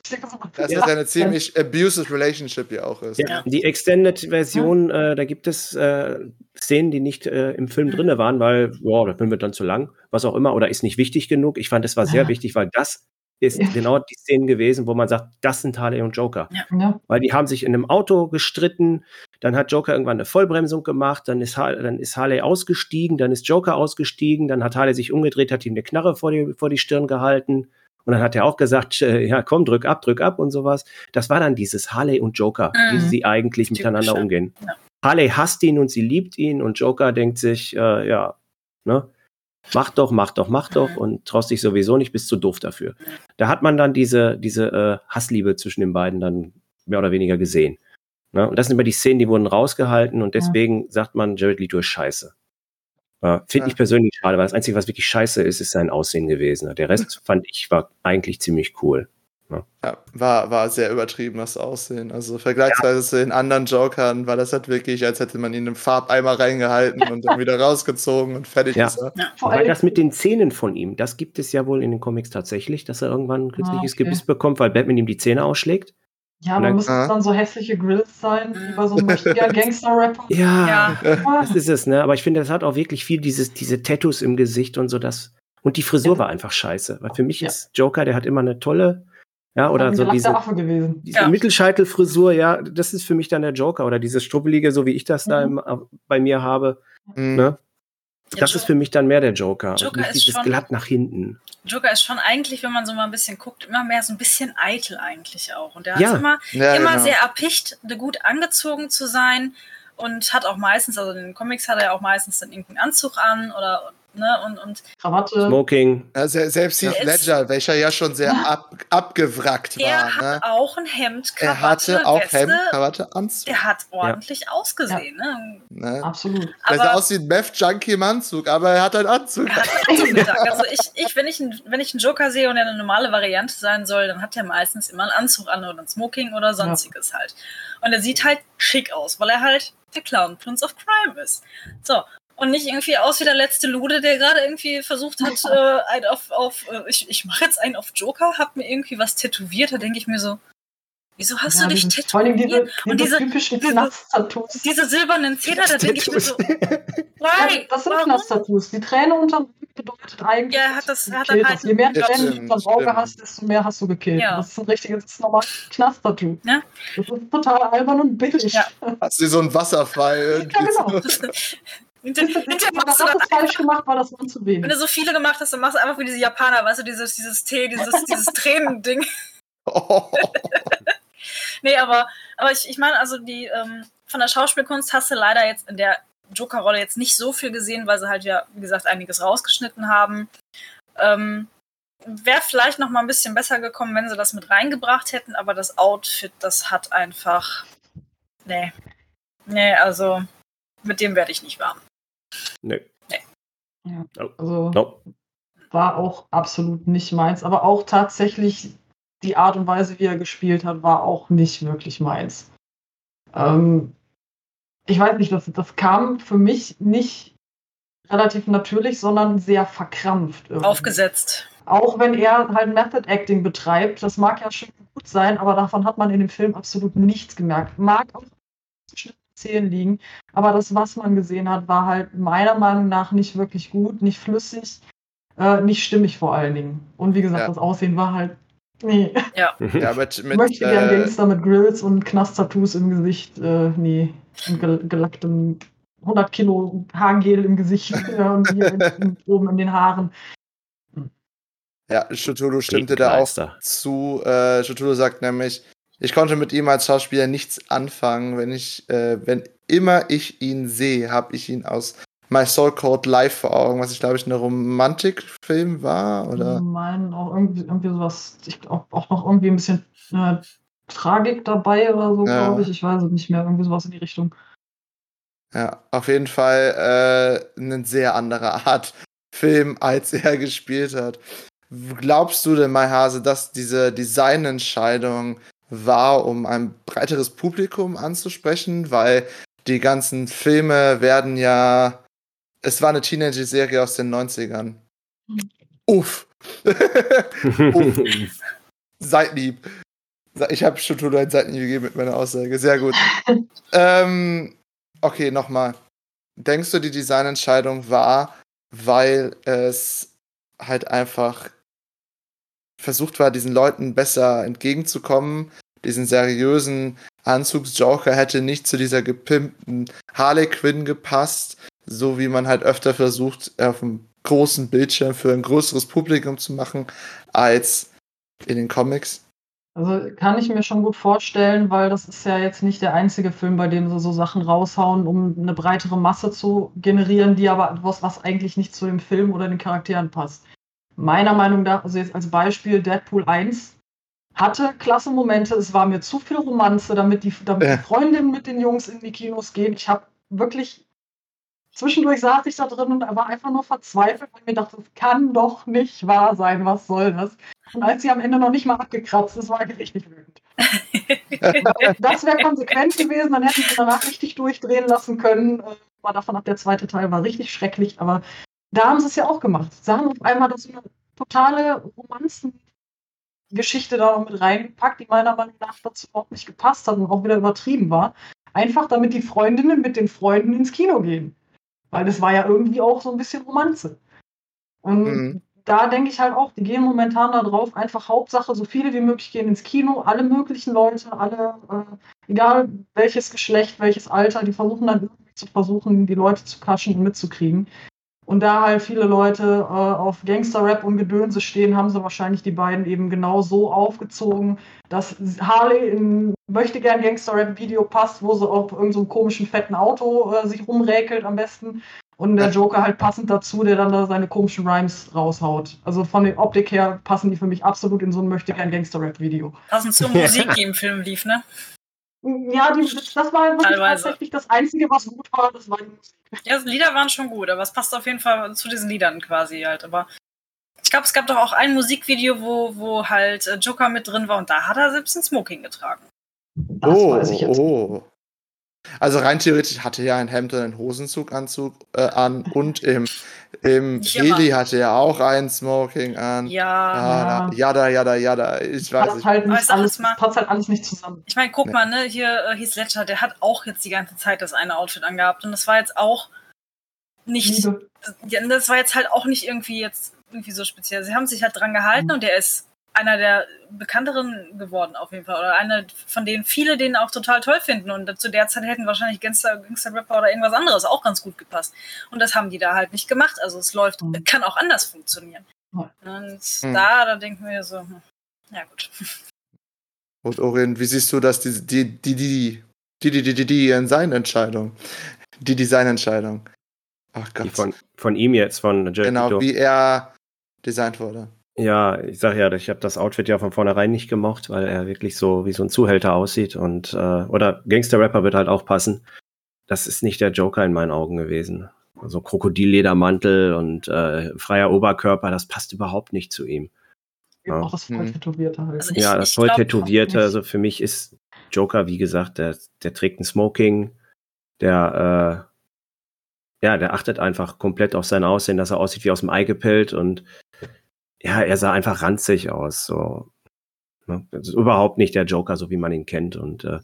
Dass Ja. das eine ziemlich abusive Relationship ja auch ist. Ja, die Extended-Version, äh, da gibt es äh, Szenen, die nicht äh, im Film drinne waren, weil, ja, der Film wird dann zu lang, was auch immer, oder ist nicht wichtig genug. Ich fand, es war sehr Ja. wichtig, weil das ist Ja. genau die Szenen gewesen, wo man sagt, das sind Harley und Joker. Ja. Weil die haben sich in einem Auto gestritten, dann hat Joker irgendwann eine Vollbremsung gemacht, dann ist, Har dann ist Harley ausgestiegen, dann ist Joker ausgestiegen, dann hat Harley sich umgedreht, hat ihm eine Knarre vor die, vor die Stirn gehalten. Und dann hat er auch gesagt, äh, ja, komm, drück ab, drück ab und sowas. Das war dann dieses Harley und Joker, wie Mhm. sie eigentlich Typisch, miteinander umgehen. Ja. Harley hasst ihn und sie liebt ihn und Joker denkt sich, äh, ja, ne, mach doch, mach doch, mach doch und traust dich sowieso nicht, bist zu doof dafür. Da hat man dann diese, diese äh, Hassliebe zwischen den beiden dann mehr oder weniger gesehen. Ne? Und das sind immer die Szenen, die wurden rausgehalten und deswegen sagt man, Jared Leto ist scheiße. Äh, Finde Ja. ich persönlich schade, weil das Einzige, was wirklich scheiße ist, ist sein Aussehen gewesen. Der Rest fand ich war eigentlich ziemlich cool. Ja, war, war sehr übertrieben, das Aussehen. Also vergleichsweise zu den anderen Jokern war das halt wirklich, als hätte man ihn in einen Farbeimer reingehalten und dann wieder rausgezogen und fertig Ja. ist er. Vor Weil allem, das mit den Zähnen von ihm, das gibt es ja wohl in den Comics tatsächlich, dass er irgendwann ein künstliches okay. Gebiss bekommt, weil Batman ihm die Zähne ausschlägt. ja, und man dann- müssen Ah. dann so hässliche Grills sein, wie bei so einem Gangster-Rapper. Ja, Ja. das ist es, ne? Aber ich finde, das hat auch wirklich viel dieses, diese Tattoos im Gesicht und so das. Und die Frisur Ja. war einfach scheiße. Weil für mich Ja. ist Joker, der hat immer eine tolle, ja, oder so diese, diese Ja. Mittelscheitelfrisur, ja, das ist für mich dann der Joker oder dieses Struppelige, so wie ich das da Mhm. im, bei mir habe. Mhm. Ne? Ja, Das Jo- ist für mich dann mehr der Joker. und Joker nicht ist dieses schon- glatt nach hinten. Joker ist schon eigentlich, wenn man so mal ein bisschen guckt, immer mehr so ein bisschen eitel eigentlich auch. Und der Ja. ist immer, Ja, immer genau. sehr erpicht, gut angezogen zu sein und hat auch meistens, also in den Comics hat er ja auch meistens dann irgendeinen Anzug an oder ne und, und Krawatte. Smoking. Ja, se- selbst Heath Ja. Ledger, welcher ja schon sehr ab, abgewrackt er war. hat Ne? auch ein Hemd, Er Krawatte, hatte auch Weste. Hemd, Krawatte, Anzug. Der hat ordentlich ausgesehen. Ne? Ne? Absolut. Weil Aber- er aussieht wie ein Meth-Junkie im Anzug, aber er hat einen Anzug. Er hat einen Anzug. Also ich, ich, wenn ich, einen, wenn ich einen Joker sehe und er eine normale Variante sein soll, dann hat er meistens immer einen Anzug an oder ein Smoking oder sonstiges halt. Und er sieht halt schick aus, weil er halt der Clown Prince of Crime ist. So. Und nicht irgendwie aus wie der letzte Lude, der gerade irgendwie versucht hat, äh, ein auf, auf äh, ich, ich mache jetzt einen auf Joker, hab mir irgendwie was tätowiert, da denke ich mir so, wieso hast Ja, du dich diese- Vor allem diese, tätowiert? diese, Und diese, typischen diese- Knast-Tattoos. diese silbernen Zähne, da denke ich mir so, Ja, why? das sind? Knast-Tattoos. Die Träne unterm Blick bedeutet, eigentlich, Ja, hat dass das- du hat dann hast. Je mehr stimmt, du am Auge hast, desto mehr hast du gekillt. Ja. Das ist ein richtiges, das ist normal Knast-Tattoo. Ja. Das ist total albern und billig. Ja. Hast du so einen Wasserfall? Ja, genau. Hinter, Hinter das machst du dann ist falsch gemacht, war das nur zu Wenn wenig. du so viele gemacht hast, dann machst du einfach wie diese Japaner, weißt du, dieses, dieses Tee, dieses, dieses Tränending. Oh. Nee, aber, aber ich, ich meine, also die, ähm, von der Schauspielkunst hast du leider jetzt in der Joker-Rolle jetzt nicht so viel gesehen, weil sie halt ja, wie gesagt, einiges rausgeschnitten haben. Ähm, Wäre vielleicht noch mal ein bisschen besser gekommen, wenn sie das mit reingebracht hätten, aber das Outfit, das hat einfach. Nee. Nee, also mit dem werde ich nicht warm. Nö. Also No. war auch absolut nicht meins. Aber auch tatsächlich die Art und Weise, wie er gespielt hat, war auch nicht wirklich meins. Ähm, ich weiß nicht, das, das kam für mich nicht relativ natürlich, sondern sehr verkrampft. irgendwie. Aufgesetzt. Auch wenn er halt Method Acting betreibt, das mag ja schon gut sein, aber davon hat man in dem Film absolut nichts gemerkt. Mag auch Zähnen liegen, aber das, was man gesehen hat, war halt meiner Meinung nach nicht wirklich gut, nicht flüssig, äh, nicht stimmig vor allen Dingen. Und wie gesagt, Ja. das Aussehen war halt. Nee, Ja, mit, ich mit, möchte gern äh, Gangster mit Grills und Knast-Tattoos im Gesicht. Äh, nee, und gel gelacktem 100 Kilo Haargel im Gesicht und hier in, oben in den Haaren. ja, Cthulhu stimmte da auch zu. Äh, Cthulhu sagt nämlich, ich konnte mit ihm als Schauspieler nichts anfangen. Wenn ich, äh, wenn immer ich ihn sehe, habe ich ihn aus My Soul Code live vor Augen, was ich glaube ich ein Romantikfilm war, oder? Ich meine auch irgendwie, irgendwie sowas, ich glaube auch noch irgendwie ein bisschen äh, Tragik dabei oder so, Ja. glaube ich. Ich weiß es nicht mehr, irgendwie sowas in die Richtung. Ja, auf jeden Fall äh, eine sehr andere Art Film, als er gespielt hat. Glaubst du denn, Mai Hase, dass diese Designentscheidung war, um ein breiteres Publikum anzusprechen? Weil die ganzen Filme werden ja. Es war eine Teenager-Serie aus den 90ern. Hm. Uff. Seid lieb. Ich habe schon nur ein Seitenhieb gegeben mit meiner Aussage. Sehr gut. ähm, okay, nochmal. Denkst du, die Designentscheidung war, weil es halt einfach versucht war, diesen Leuten besser entgegenzukommen? Diesen seriösen Anzugsjoker hätte nicht zu dieser gepimpten Harley Quinn gepasst, so wie man halt öfter versucht, auf einem großen Bildschirm für ein größeres Publikum zu machen, als in den Comics. Also kann ich mir schon gut vorstellen, weil das ist ja jetzt nicht der einzige Film, bei dem sie so Sachen raushauen, um eine breitere Masse zu generieren, die aber was, was eigentlich nicht zu dem Film oder den Charakteren passt. Meiner Meinung nach, also jetzt als Beispiel Deadpool 1 hatte klasse Momente, es war mir zu viel Romanze, damit die, damit Ja. die Freundinnen mit den Jungs in die Kinos gehen. Ich habe wirklich zwischendurch saß ich da drin und war einfach nur verzweifelt, weil ich mir dachte, das kann doch nicht wahr sein, was soll das? Und als sie am Ende noch nicht mal abgekratzt ist, war ich richtig wütend. Das wäre konsequent gewesen, dann hätten sie danach richtig durchdrehen lassen können. Äh, Mal davon ab, der zweite Teil war richtig schrecklich, aber da haben sie es ja auch gemacht. Sie haben auf einmal das so eine totale Romanzengeschichte da noch mit reingepackt, die meiner Meinung nach dazu überhaupt nicht gepasst hat und auch wieder übertrieben war. Einfach damit die Freundinnen mit den Freunden ins Kino gehen. Weil das war ja irgendwie auch so ein bisschen Romanze. Und Mhm. da denke ich halt auch, die gehen momentan da drauf, einfach Hauptsache, so viele wie möglich gehen ins Kino, alle möglichen Leute, alle, äh, egal welches Geschlecht, welches Alter, die versuchen dann irgendwie zu versuchen, die Leute zu kaschen und mitzukriegen. Und da halt viele Leute äh, auf Gangster-Rap und Gedönse stehen, haben sie wahrscheinlich die beiden eben genau so aufgezogen, dass Harley in möchte gern Gangster-Rap-Video passt, wo sie auf irgendeinem so komischen fetten Auto äh, sich rumräkelt am besten. Und der Joker halt passend dazu, der dann da seine komischen Rhymes raushaut. Also von der Optik her passen die für mich absolut in so ein möchte gern Gangster-Rap-Video. Passend zur Musik, die im Film lief, ne? Ja, die, das war wirklich Teilweise. tatsächlich das Einzige, was gut war, das war die Musik. Ja, die Lieder waren schon gut, aber es passt auf jeden Fall zu diesen Liedern quasi halt. Aber ich glaube, es gab doch auch ein Musikvideo, wo, wo halt äh, Joker mit drin war und da hat er selbst ein Smoking getragen. Das oh, weiß ich jetzt. oh. Also rein theoretisch hatte er ein Hemd und einen Hosenzuganzug äh, an und im, im immer. Heli hatte er auch ein Smoking an. Ja, Ja, jada, jada, jada. Ich weiß Passt nicht. halt, nicht alles, mal- passt halt alles nicht zusammen. ich meine, guck Nee. mal, ne, hier äh, Heath Ledger, der hat auch jetzt die ganze Zeit das eine Outfit angehabt und das war jetzt auch nicht, Liebe. ja, das war jetzt halt auch nicht irgendwie jetzt irgendwie so speziell. Sie haben sich halt dran gehalten Mhm. und der ist einer der bekannteren geworden auf jeden Fall. Oder einer von denen viele den auch total toll finden. Und zu der Zeit hätten wahrscheinlich Gangster, Gangster Rapper oder irgendwas anderes auch ganz gut gepasst. Und das haben die da halt nicht gemacht. Also es läuft, Mhm. kann auch anders funktionieren. Und Mhm. da, da denken wir so, hm, ja gut. Und Orient, wie siehst du das, die, die, die, die, die, die, die, die, die Designentscheidung? Die Designentscheidung. Ach Die Gott. von, von ihm jetzt, von Jared genau, Leto. wie er designt wurde. Ja, ich sag ja, ich habe das Outfit ja von vornherein nicht gemocht, weil er wirklich so wie so ein Zuhälter aussieht und äh, oder Gangster-Rapper wird halt auch passen. Das ist nicht der Joker in meinen Augen gewesen. Also Krokodilledermantel und äh, freier Oberkörper, das passt überhaupt nicht zu ihm. Ja. auch das voll Mhm. tätowierte halt. Also ich- ja, das voll tätowierte, also für mich ist Joker, wie gesagt, der, der trägt ein Smoking, der, äh, ja, der achtet einfach komplett auf sein Aussehen, dass er aussieht wie aus dem Ei gepellt und ja, er sah einfach ranzig aus, so. Ne? Das ist überhaupt nicht der Joker, so wie man ihn kennt und äh,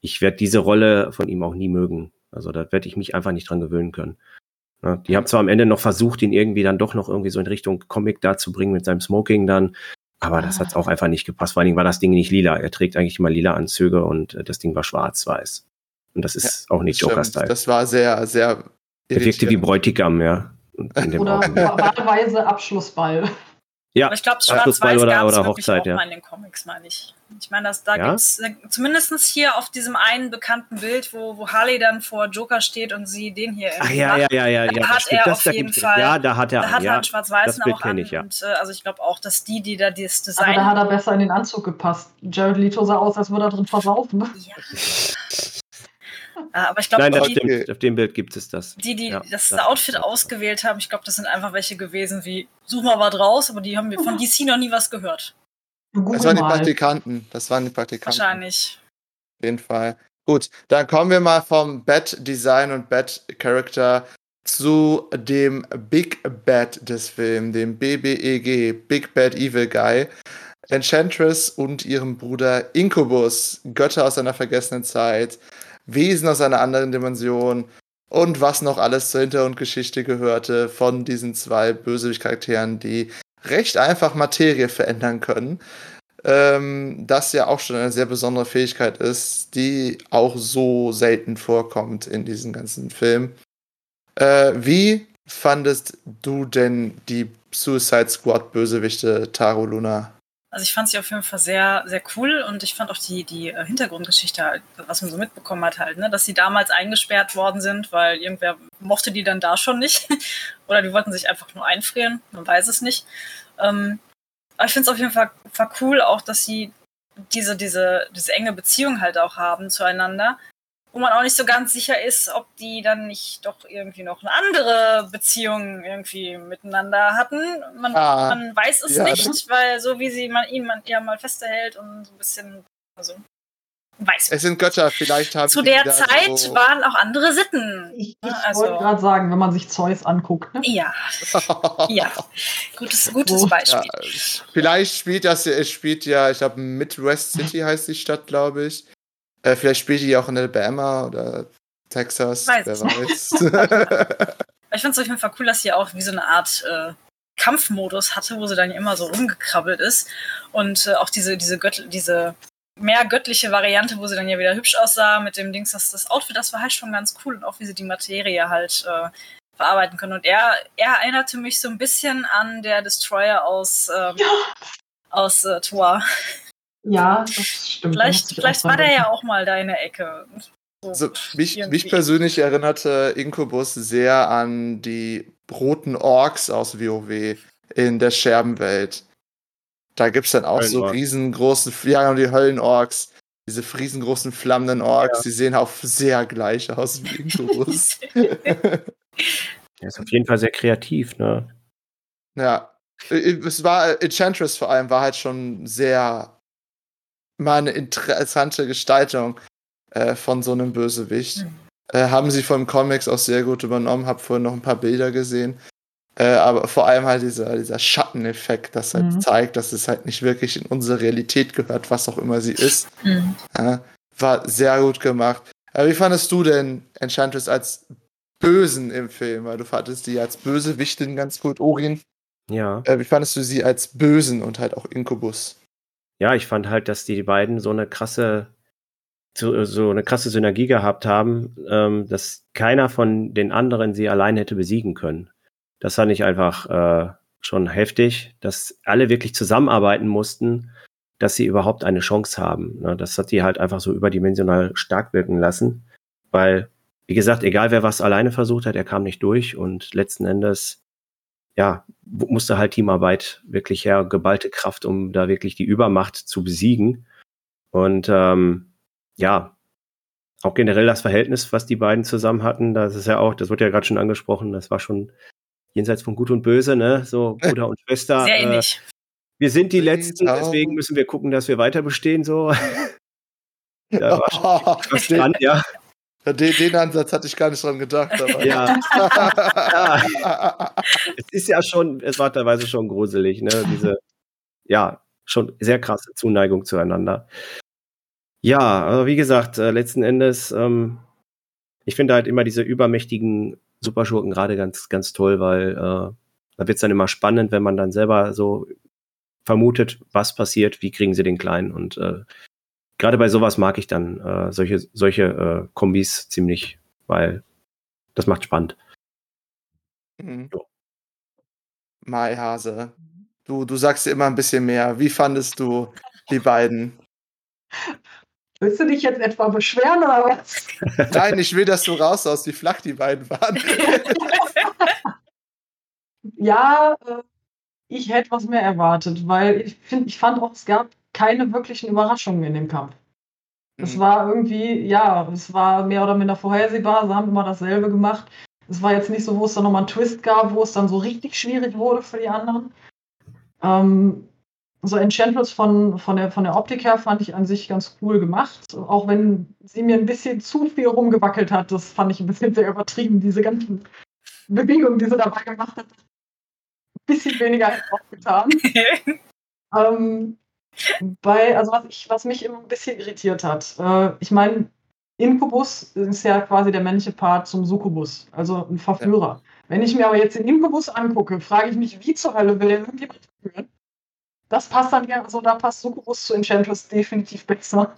ich werde diese Rolle von ihm auch nie mögen. Also da werde ich mich einfach nicht dran gewöhnen können. Ne? Die haben zwar am Ende noch versucht, ihn irgendwie dann doch noch irgendwie so in Richtung Comic da zu bringen mit seinem Smoking dann, aber das hat auch einfach nicht gepasst. Vor allen Dingen war das Ding nicht lila. Er trägt eigentlich immer lila Anzüge und äh, das Ding war schwarz-weiß. Und das ist auch nicht Joker-Style. Das war sehr, sehr. Er wirkte wie. Bräutigam, ja. Und In dem Oder wahlweise Abschlussball. Ja, Aber ich glaube, Abschlussball Schwarz-Weiß gab es wirklich Hochzeit, auch ja. mal in den Comics, meine ich. Ich meine, dass da Ja? gibt's äh, zumindest hier auf diesem einen bekannten Bild, wo, wo Harley dann vor Joker steht und sie den hier Ach irgendwie ja, macht. ja, ja, ja. Da ja hat er das- auf jeden Fall- Ja, da hat er Da hat er ja. einen schwarz-weißen das Bild auch kenn an. ich, ja. Und äh, also ich glaube auch, dass die, die da das Aber Design. da hat er besser in den Anzug gepasst. Jared Leto sah aus, als würde er drin versaufen. ja. Ja, aber ich glaube, Nein, das die, stimmt. Auf dem Bild gibt es das. die, die Ja, das das- Outfit ausgewählt haben, ich glaube, das sind einfach welche gewesen wie, such mal was raus, aber die haben wir von DC noch nie was gehört. Das waren die mal. Praktikanten. Das waren die Praktikanten. Wahrscheinlich. Auf jeden Fall. Gut, dann kommen wir mal vom Bad Design und Bad Character zu dem Big Bad des Films, dem BBEG, Big Bad Evil Guy. Enchantress und ihrem Bruder Incubus, Götter aus einer vergessenen Zeit, Wesen aus einer anderen Dimension und was noch alles zur Hintergrundgeschichte gehörte von diesen zwei Bösewicht-Charakteren, die recht einfach Materie verändern können ähm, das ja auch schon eine sehr besondere Fähigkeit ist, die auch so selten vorkommt in diesem ganzen Film. Äh, wie fandest du denn die Suicide Squad Bösewichte Taro Luna? Also ich fand sie auf jeden Fall sehr, sehr cool und ich fand auch die, die äh, Hintergrundgeschichte halt, was man so mitbekommen hat halt, ne, dass sie damals eingesperrt worden sind, weil irgendwer mochte die dann da schon nicht. Oder die wollten sich einfach nur einfrieren, man weiß es nicht. Ähm, aber ich finde es auf jeden Fall, Fall cool auch, dass sie diese, diese, diese enge Beziehung halt auch haben zueinander, wo man auch nicht so ganz sicher ist, ob die dann nicht doch irgendwie noch eine andere Beziehung irgendwie miteinander hatten. Man, Ah, man weiß es ja, nicht, weil so wie sie man ihn man ja mal festhält und so ein bisschen, also weiß Es sind Götter, vielleicht haben Zu die der Zeit so waren auch andere Sitten. Ich, ich Also- wollte gerade sagen, wenn man sich Zeus anguckt, ne? Ja, ja. Gutes, gutes. Ja, Beispiel. vielleicht spielt das, es spielt ja, ich glaube, Midwest City heißt die Stadt, glaube ich. Äh, vielleicht spielt die auch in Alabama oder Texas, Weiß wer ich weiß. Ich finde es auf jeden Fall cool, dass sie auch wie so eine Art äh, Kampfmodus hatte, wo sie dann immer so rumgekrabbelt ist. Und äh, auch diese, diese, Gött diese mehr göttliche Variante, wo sie dann ja wieder hübsch aussah mit dem Dings, das, das Outfit, das war halt schon ganz cool und auch wie sie die Materie halt äh, verarbeiten können. Und er, er erinnerte mich so ein bisschen an der Destroyer aus, ähm, Ja. aus äh, Thor. Ja, das stimmt. Vielleicht, vielleicht war der ja auch mal da in der Ecke. So, Also, mich, irgendwie. mich persönlich erinnerte Incubus sehr an die roten Orks aus WoW in der Scherbenwelt. Da gibt es dann auch so riesengroße, ja, und die Höllenorks. Diese riesengroßen flammenden Orks, die sehen auch sehr gleich aus wie Incubus. Er ist auf jeden Fall sehr kreativ, ne? ja. Es war, Enchantress vor allem war halt schon sehr mal eine interessante Gestaltung äh, von so einem Bösewicht. Mhm. Äh, haben sie von Comics auch sehr gut übernommen, hab vorhin noch ein paar Bilder gesehen. Äh, aber vor allem halt dieser, dieser Schatteneffekt, das halt Mhm. zeigt, dass es halt nicht wirklich in unsere Realität gehört, was auch immer sie ist. Mhm. Ja, war sehr gut gemacht. Aber wie fandest du denn Enchantress als Bösen im Film, weil du fandest die als Bösewichtin ganz gut, Orin. Ja. Äh, wie fandest du sie als Bösen und halt auch Inkubus? Ja, ich fand halt, dass die beiden so eine krasse, so, eine krasse Synergie gehabt haben, ähm, dass keiner von den anderen sie allein hätte besiegen können. Das fand ich einfach äh, schon heftig, dass alle wirklich zusammenarbeiten mussten, dass sie überhaupt eine Chance haben. Ne? Das hat die halt einfach so überdimensional stark wirken lassen, weil, wie gesagt, egal wer was alleine versucht hat, er kam nicht durch und letzten Endes, ja, musste halt Teamarbeit wirklich her, geballte Kraft, um da wirklich die Übermacht zu besiegen. Und ähm, ja, auch generell das Verhältnis, was die beiden zusammen hatten, das ist ja auch, das wurde ja gerade schon angesprochen, das war schon jenseits von Gut und Böse, ne? So Bruder und Schwester. Sehr äh, ähnlich. wir sind die Die Letzten, Tauben. deswegen müssen wir gucken, dass wir weiter bestehen, so. da war schon was dran, ja. Den, den Ansatz hatte ich gar nicht dran gedacht. Aber. Ja, ja. es ist ja schon, es war teilweise schon gruselig, ne? Diese, ja, schon sehr krasse Zuneigung zueinander. Ja, aber wie gesagt, äh, letzten Endes, ähm, ich finde halt immer diese übermächtigen Superschurken gerade ganz, ganz toll, weil äh, da wird es dann immer spannend, wenn man dann selber so vermutet, was passiert, wie kriegen sie den Kleinen. Und äh, gerade bei sowas mag ich dann äh, solche, solche äh, Kombis ziemlich, weil das macht spannend. Mhm. Jo. Mai Hase, du, du sagst immer ein bisschen mehr. Wie fandest du die beiden? Willst du dich jetzt etwa beschweren oder was? Nein, ich will, dass du raus aus, wie flach die beiden waren. Ja, äh, ich hätte was mehr erwartet, weil ich finde, ich fand auch, es gab keine wirklichen Überraschungen in dem Kampf. Es Mhm. war irgendwie, ja, es war mehr oder minder vorhersehbar, sie haben immer dasselbe gemacht. Es war jetzt nicht so, wo es dann nochmal einen Twist gab, wo es dann so richtig schwierig wurde für die anderen. Ähm, so Enchantress von, von, der, von der Optik her fand ich an sich ganz cool gemacht. Auch wenn sie mir ein bisschen zu viel rumgewackelt hat, das fand ich ein bisschen sehr übertrieben, diese ganzen Bewegungen, die sie dabei gemacht hat. Ein bisschen weniger hätte ich auch getan. Ähm, bei, also was, ich, was mich immer ein bisschen irritiert hat, äh, ich meine, Inkubus ist ja quasi der männliche Part zum Succubus, also ein Verführer. Wenn ich mir aber jetzt den Inkubus angucke, frage ich mich, wie zur Hölle will der irgendjemand verführen? Das passt dann ja, also da passt Succubus zu Enchantress definitiv besser.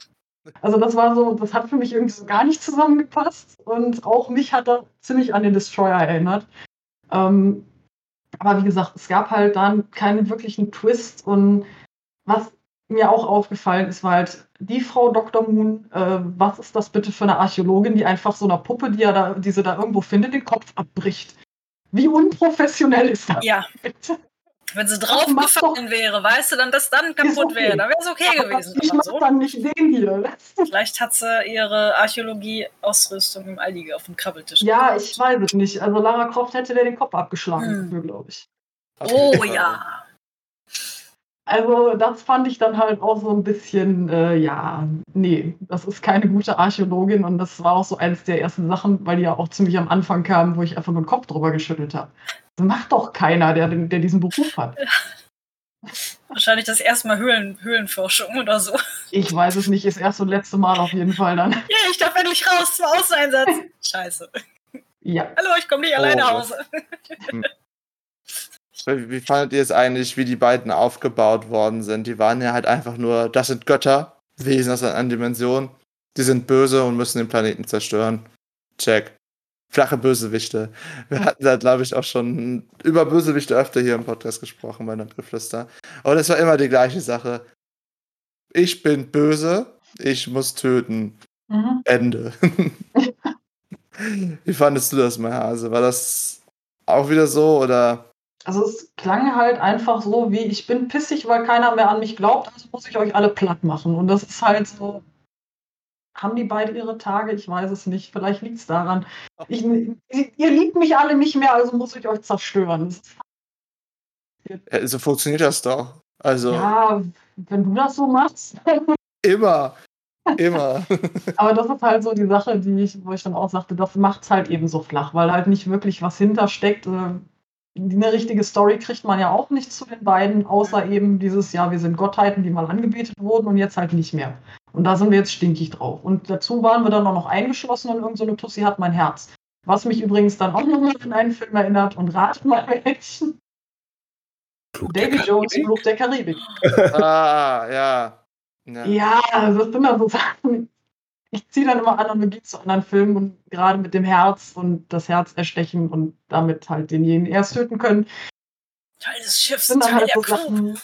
Also das war so, das hat für mich irgendwie so gar nicht zusammengepasst und auch mich hat er ziemlich an den Destroyer erinnert. Ähm, aber wie gesagt, es gab halt dann keinen wirklichen Twist und was mir auch aufgefallen ist, war halt die Frau Dr. Moon, äh, was ist das bitte für eine Archäologin, die einfach so einer Puppe, die, er da, die sie da irgendwo findet, den Kopf abbricht. Wie unprofessionell ist das Ja, bitte? wenn sie draufgefallen wäre, weißt du, dann das dann kaputt okay. wäre, dann wäre es okay Aber gewesen. Ich mach so, dann nicht den hier. vielleicht hat sie ihre Archäologie-Ausrüstung im Aldi auf dem Krabbeltisch. Ja, ich weiß es nicht. Also Lara Croft hätte der den Kopf abgeschlagen Hm. glaube ich. Oh ja. Also das fand ich dann halt auch so ein bisschen, äh, ja, nee, das ist keine gute Archäologin und das war auch so eines der ersten Sachen, weil die ja auch ziemlich am Anfang kamen, wo ich einfach nur den Kopf drüber geschüttelt habe. Das macht doch keiner, der, der diesen Beruf hat. Wahrscheinlich das erste Mal Höhlen, Höhlenforschung oder so. Ich weiß es nicht, ist erst und letzte Mal auf jeden Fall dann. Ja, ich darf endlich raus zum Außeneinsatz. Scheiße. Ja. Hallo, ich komme nicht alleine Oh. nach Hause. Wie, fandet ihr es eigentlich, wie die beiden aufgebaut worden sind? Die waren ja halt einfach nur, das sind Götter, Wesen aus einer anderen Dimension. Die sind böse und müssen den Planeten zerstören. Check. Flache Bösewichte. Wir hatten da, glaube ich, auch schon über Bösewichte öfter hier im Podcast gesprochen bei Nordgeflüster. Aber das war immer die gleiche Sache. Ich bin böse, ich muss töten. Mhm. Ende. Wie fandest du das, mein Hase? War das auch wieder so oder? Also es klang halt einfach so wie, ich bin pissig, weil keiner mehr an mich glaubt, also muss ich euch alle platt machen. Und das ist halt so, haben die beide ihre Tage? Ich weiß es nicht. Vielleicht liegt es daran. Ich, ihr liebt mich alle nicht mehr, also muss ich euch zerstören. Das ist, Ja, so funktioniert das doch. Also ja, wenn du das so machst. immer. Immer. Aber das ist halt so die Sache, die ich, wo ich dann auch sagte, das macht es halt eben so flach, weil halt nicht wirklich was hintersteckt. Eine richtige Story kriegt man ja auch nicht zu den beiden, außer eben dieses, ja, wir sind Gottheiten, die mal angebetet wurden und jetzt halt nicht mehr. Und da sind wir jetzt stinkig drauf. Und dazu waren wir dann auch noch eingeschlossen und irgendeine so eine Tussi hat mein Herz. Was mich übrigens dann auch nochmal an einen Film erinnert und rat mal welchen. Davy Jones, Fluch der Karibik. ah, ja. Ja, ja das sind dann so Sachen. Ich ziehe dann immer Analogie zu anderen Filmen und gerade mit dem Herz und das Herz erstechen und damit halt denjenigen erst töten können. Teil des Schiffs, sind dann Teil halt der so. Sachen.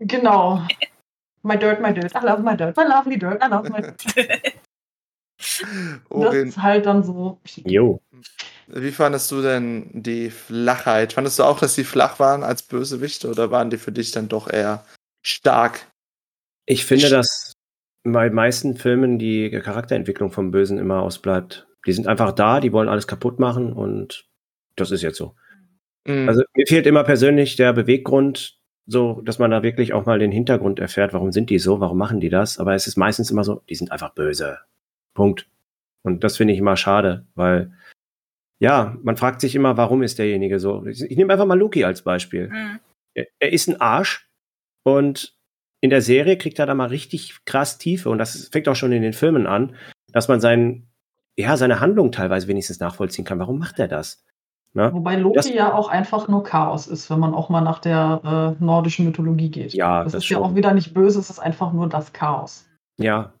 Genau. My dirt, my dirt. I love my dirt. My lovely dirt. I love my dirt. Das ist halt dann so. Jo. wie fandest du denn die Flachheit? Fandest du auch, dass die flach waren als Bösewichte oder waren die für dich dann doch eher stark? Ich finde, dass bei meisten Filmen die Charakterentwicklung vom Bösen immer ausbleibt. Die sind einfach da, die wollen alles kaputt machen und das ist jetzt so. Mhm. Also mir fehlt immer persönlich der Beweggrund, so, dass man da wirklich auch mal den Hintergrund erfährt, warum sind die so, warum machen die das. Aber es ist meistens immer so, die sind einfach böse. Punkt. Und das finde ich immer schade, weil ja, man fragt sich immer, warum ist derjenige so. Ich, ich nehme einfach mal Loki als Beispiel. Hm. Er, er ist ein Arsch und in der Serie kriegt er da mal richtig krass Tiefe und das fängt auch schon in den Filmen an, dass man seinen, ja, seine Handlung teilweise wenigstens nachvollziehen kann. Warum macht er das? Ne? Wobei Loki Das- ja auch einfach nur Chaos ist, wenn man auch mal nach der äh, nordischen Mythologie geht. Ja, das, das ist ja schon. auch wieder nicht böse, es ist einfach nur das Chaos. Ja.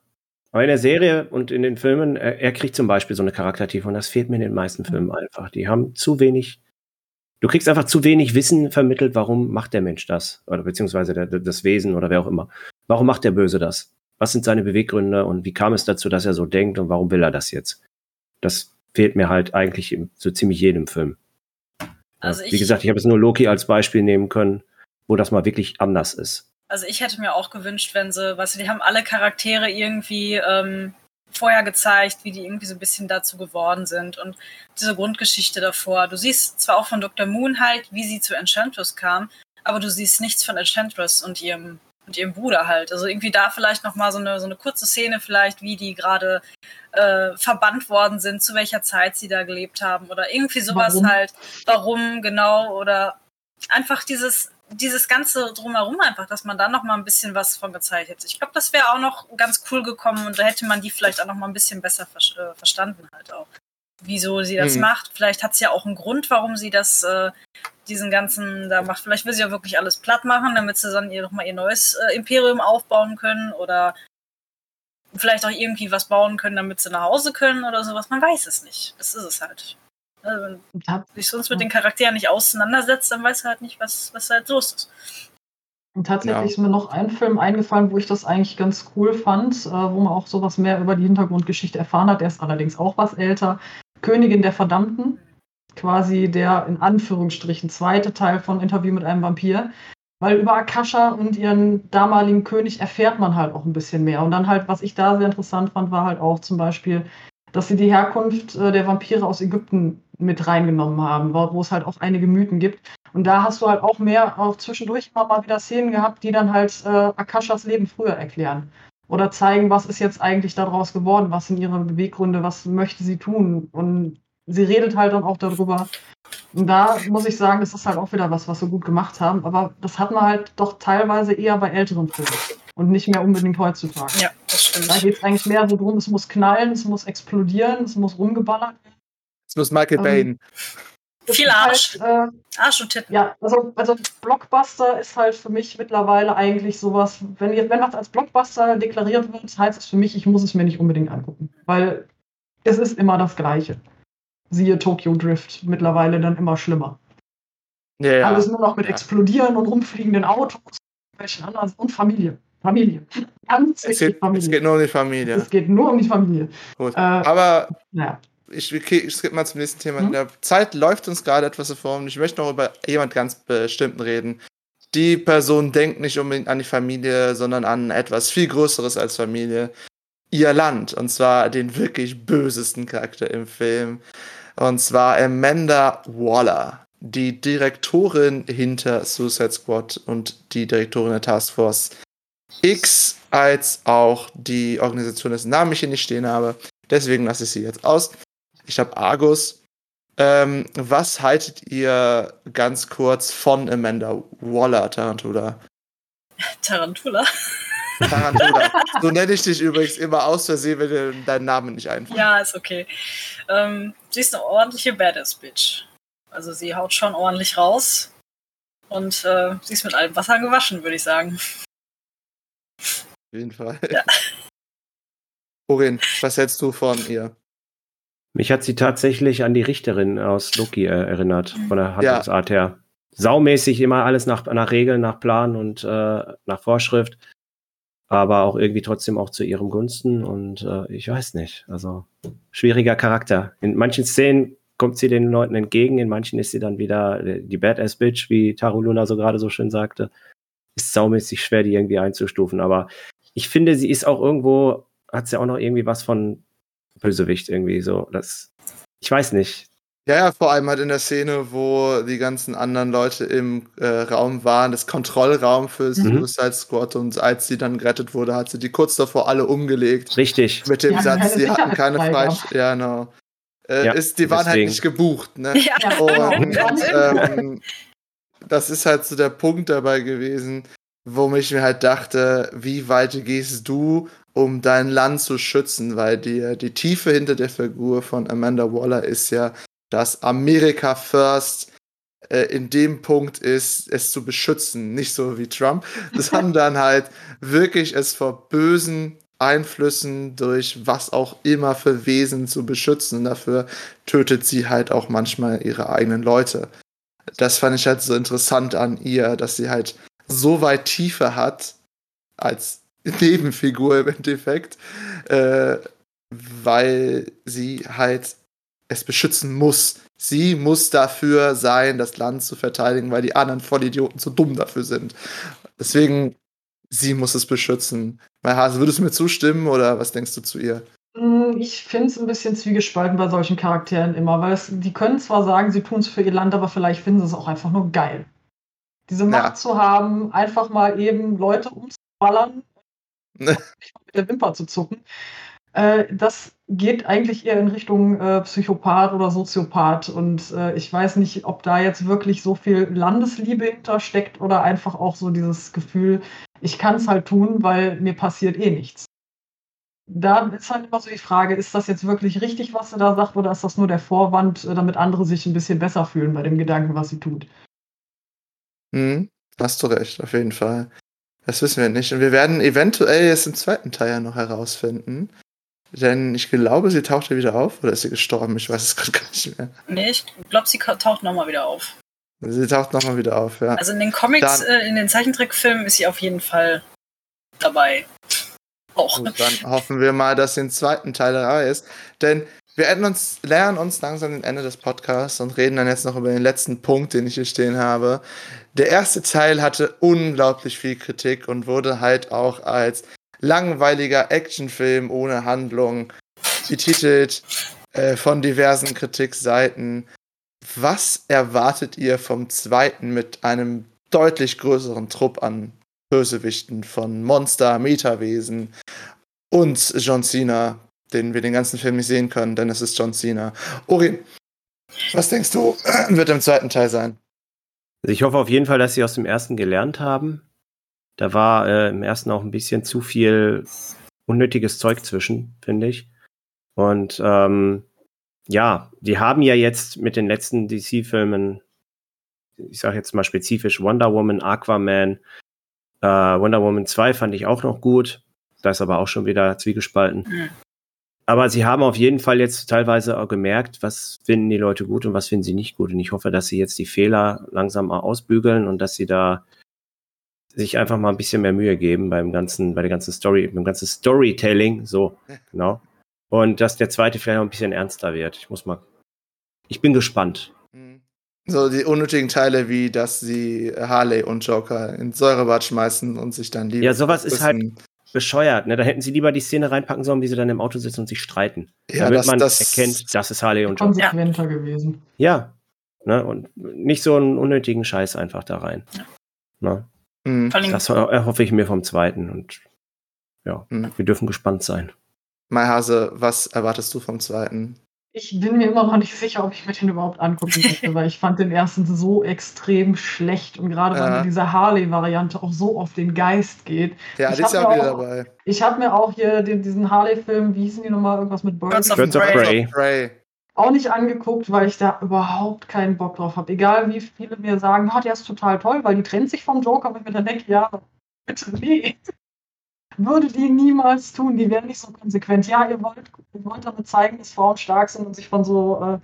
Aber in der Serie und in den Filmen, er, er kriegt zum Beispiel so eine Charaktertiefe und das fehlt mir in den meisten Filmen einfach. Die haben zu wenig, du kriegst einfach zu wenig Wissen vermittelt, warum macht der Mensch das? Oder beziehungsweise der, das Wesen oder wer auch immer. Warum macht der Böse das? Was sind seine Beweggründe und wie kam es dazu, dass er so denkt und warum will er das jetzt? Das fehlt mir halt eigentlich in so ziemlich jedem Film. Also Wie gesagt, ich habe jetzt nur Loki als Beispiel nehmen können, wo das mal wirklich anders ist. Also ich hätte mir auch gewünscht, wenn sie, weißt du, die haben alle Charaktere irgendwie ähm, vorher gezeigt, wie die irgendwie so ein bisschen dazu geworden sind und diese Grundgeschichte davor. Du siehst zwar auch von Dr. Moon halt, wie sie zu Enchantress kam, aber du siehst nichts von Enchantress und ihrem und ihrem Bruder halt. Also irgendwie da vielleicht noch mal so eine so eine kurze Szene vielleicht, wie die gerade äh, verbannt worden sind, zu welcher Zeit sie da gelebt haben oder irgendwie sowas Warum? halt. Warum genau oder einfach dieses dieses ganze drumherum einfach, dass man da noch mal ein bisschen was von gezeigt hätte. Ich glaube, das wäre auch noch ganz cool gekommen und da hätte man die vielleicht auch noch mal ein bisschen besser ver äh, verstanden halt auch. Wieso sie das Mhm. macht. Vielleicht hat sie ja auch einen Grund, warum sie das, äh, diesen ganzen da macht. Vielleicht will sie ja wirklich alles platt machen, damit sie dann ihr noch mal ihr neues äh, Imperium aufbauen können oder vielleicht auch irgendwie was bauen können, damit sie nach Hause können oder sowas. Man weiß es nicht. Das ist es halt. Also, wenn tat- du dich sonst mit den Charakteren nicht auseinandersetzt, dann weißt du halt nicht, was, was halt los ist. Und tatsächlich Ja. ist mir noch ein Film eingefallen, wo ich das eigentlich ganz cool fand, äh, wo man auch sowas mehr über die Hintergrundgeschichte erfahren hat. Der ist allerdings auch was älter. Königin der Verdammten. Quasi der in Anführungsstrichen zweite Teil von Interview mit einem Vampir. Weil über Akasha und ihren damaligen König erfährt man halt auch ein bisschen mehr. Und dann halt, was ich da sehr interessant fand, war halt auch zum Beispiel, dass sie die Herkunft äh, der Vampire aus Ägypten mit reingenommen haben, wo wo es halt auch einige Mythen gibt. Und da hast du halt auch mehr, auch zwischendurch immer mal wieder Szenen gehabt, die dann halt äh, Akashas Leben früher erklären. Oder zeigen, was ist jetzt eigentlich daraus geworden, was sind ihre Beweggründe, was möchte sie tun. Und sie redet halt dann auch darüber. Und da muss ich sagen, das ist halt auch wieder was, was wir gut gemacht haben. Aber das hat man halt doch teilweise eher bei älteren Filmen und nicht mehr unbedingt heutzutage. Ja, das Da stimmt. geht es eigentlich mehr so drum, es muss knallen, es muss explodieren, es muss rumgeballert werden. Es muss Michael Ähm, Bain. Viel Arsch. Halt, äh, Arsch und Titten. Ja, also, also Blockbuster ist halt für mich mittlerweile eigentlich sowas, wenn, ihr- wenn was als Blockbuster deklariert wird, heißt es für mich, ich muss es mir nicht unbedingt angucken. Weil es ist immer das Gleiche. Siehe Tokyo Drift, mittlerweile dann immer schlimmer. Ja, ja. Alles nur noch mit Ja. explodieren und rumfliegenden Autos welchen anderen und Familie. Familie. Ganz Es geht, Familie. es geht nur um die Familie. Es geht nur um die Familie. Gut. Äh, Aber naja. ich, ich skippe mal zum nächsten Thema. Hm? Der Zeit läuft uns gerade etwas davor und ich möchte noch über jemand ganz bestimmten reden. Die Person denkt nicht unbedingt an die Familie, sondern an etwas viel Größeres als Familie. Ihr Land. Und zwar den wirklich bösesten Charakter im Film. Und zwar Amanda Waller, die Direktorin hinter Suicide Squad und die Direktorin der Task Force X, als auch die Organisation, dessen Namen ich hier nicht stehen habe. Deswegen lasse ich sie jetzt aus. Ich habe Argus. Ähm, was haltet ihr ganz kurz von Amanda Waller, Tarantula? Tarantula. Tarantula. so nenne ich dich übrigens immer aus Versehen, wenn dir dein Name nicht einfällt. Ja, ist okay. Ähm, sie ist eine ordentliche Badass-Bitch. Also sie haut schon ordentlich raus. Und äh, sie ist mit allem Wasser gewaschen, würde ich sagen. Auf jeden Fall. Ja. Orin, was hältst du von ihr? Mich hat sie tatsächlich an die Richterin aus Loki äh, erinnert, von der Handlungsart her. Saumäßig immer alles nach, nach Regeln, nach Plan und äh, nach Vorschrift, aber auch irgendwie trotzdem auch zu ihrem Gunsten und äh, ich weiß nicht, also schwieriger Charakter. In manchen Szenen kommt sie den Leuten entgegen, in manchen ist sie dann wieder die Badass-Bitch, wie Taru Luna so gerade so schön sagte. Ist saumäßig schwer, die irgendwie einzustufen, aber ich finde, sie ist auch irgendwo, hat sie auch noch irgendwie was von Bösewicht irgendwie so. Das, ich weiß nicht. Ja, ja, vor allem halt in der Szene, wo die ganzen anderen Leute im äh, Raum waren, das Kontrollraum für Mhm. Suicide Squad und als sie dann gerettet wurde, hat sie die kurz davor alle umgelegt. Richtig. Mit dem Ja, Satz, sie hatten keine. Freisch... Ja, genau. Äh, Ja, ist, die waren halt nicht gebucht, ne? Ja. Und ähm, das ist halt so der Punkt dabei gewesen, wo ich mir halt dachte, wie weit gehst du, um dein Land zu schützen? Weil die, die Tiefe hinter der Figur von Amanda Waller ist ja, dass Amerika First äh, in dem Punkt ist, es zu beschützen, nicht so wie Trump, sondern halt wirklich es vor bösen Einflüssen durch was auch immer für Wesen zu beschützen. Dafür tötet sie halt auch manchmal ihre eigenen Leute. Das fand ich halt so interessant an ihr, dass sie halt so weit Tiefe hat als Nebenfigur im Endeffekt, äh, weil sie halt es beschützen muss. Sie muss dafür sein, das Land zu verteidigen, weil die anderen Vollidioten zu dumm dafür sind. Deswegen, sie muss es beschützen. Mein Hase, würdest du mir zustimmen oder was denkst du zu ihr? Ich finde es ein bisschen zwiegespalten bei solchen Charakteren immer, weil es, die können zwar sagen, sie tun es für ihr Land, aber vielleicht finden sie es auch einfach nur geil. Diese Macht Ja. zu haben, einfach mal eben Leute umzuballern, nicht mit der Wimper zu zucken, äh, das geht eigentlich eher in Richtung äh, Psychopath oder Soziopath. Und äh, ich weiß nicht, ob da jetzt wirklich so viel Landesliebe hintersteckt oder einfach auch so dieses Gefühl, ich kann es halt tun, weil mir passiert eh nichts da ist halt immer so die Frage, ist das jetzt wirklich richtig, was sie da sagt, oder ist das nur der Vorwand, äh, damit andere sich ein bisschen besser fühlen bei dem Gedanken, was sie tut? Hm, hast du recht, auf jeden Fall. Das wissen wir nicht. Und wir werden eventuell jetzt im zweiten Teil ja noch herausfinden. Denn ich glaube, sie taucht ja wieder auf. Oder ist sie gestorben? Ich weiß es gerade gar nicht mehr. Nee, ich glaube, sie taucht nochmal wieder auf. Sie taucht nochmal wieder auf, ja. Also in den Comics, Dann- äh, in den Zeichentrickfilmen ist sie auf jeden Fall dabei. Auch. Und dann hoffen wir mal, dass im zweiten Teil dabei ist. Denn wir uns, lernen uns langsam den Ende des Podcasts und reden dann jetzt noch über den letzten Punkt, den ich hier stehen habe. Der erste Teil hatte unglaublich viel Kritik und wurde halt auch als langweiliger Actionfilm ohne Handlung betitelt äh, von diversen Kritikseiten. Was erwartet ihr vom zweiten mit einem deutlich größeren Trupp an Bösewichten von Monster, Metawesen und John Cena, den wir den ganzen Film nicht sehen können, denn es ist John Cena. Ori, was denkst du, wird im zweiten Teil sein? Ich hoffe auf jeden Fall, dass sie aus dem ersten gelernt haben. Da war äh, im ersten auch ein bisschen zu viel unnötiges Zeug zwischen, finde ich. Und ähm, ja, die haben ja jetzt mit den letzten DC-Filmen, ich sage jetzt mal spezifisch Wonder Woman, Aquaman, äh, Wonder Woman 2 fand ich auch noch gut. Da ist aber auch schon wieder zwiegespalten. Mhm. Aber sie haben auf jeden Fall jetzt teilweise auch gemerkt, was finden die Leute gut und was finden sie nicht gut. Und ich hoffe, dass sie jetzt die Fehler langsam mal ausbügeln und dass sie da sich einfach mal ein bisschen mehr Mühe geben beim ganzen, bei der ganzen Story, beim ganzen Storytelling, so, genau. Und dass der zweite vielleicht noch ein bisschen ernster wird. Ich muss mal, ich bin gespannt. So die unnötigen Teile, wie dass sie Harley und Joker in Säurebad schmeißen und sich dann lieben. Ja, sowas ist halt bescheuert, ne? Da hätten sie lieber die Szene reinpacken sollen, wie sie dann im Auto sitzen und sich streiten. ja, damit das, man das, erkennt, das ist Harley und Joker. Konsequenter gewesen. Ja. Ne? Und nicht so einen unnötigen Scheiß einfach da rein. Ne? Hm. Allem, Das ho- erhoffe ich mir vom zweiten und ja, Hm. wir dürfen gespannt sein. Mai Hase, was erwartest du vom zweiten? Ich bin mir immer noch nicht sicher, ob ich mir den überhaupt angucken möchte, weil ich fand den ersten so extrem schlecht und gerade weil Ja. mir diese Harley-Variante auch so auf den Geist geht. Ja, Ich die ist hab ja auch mir wieder auch- dabei. Ich habe mir auch hier den, diesen Harley-Film, wie hießen die nochmal, irgendwas mit Birds Birds, of Birds of Prey. Prey. Auch nicht angeguckt, weil ich da überhaupt keinen Bock drauf habe. Egal wie viele mir sagen, ah, der ist total toll, weil die trennt sich vom Joker, und ich mir dann denke, ja, bitte nee. Würde die niemals tun, die wären nicht so konsequent. Ja, ihr wollt, ihr wollt damit zeigen, dass Frauen stark sind und sich von so äh,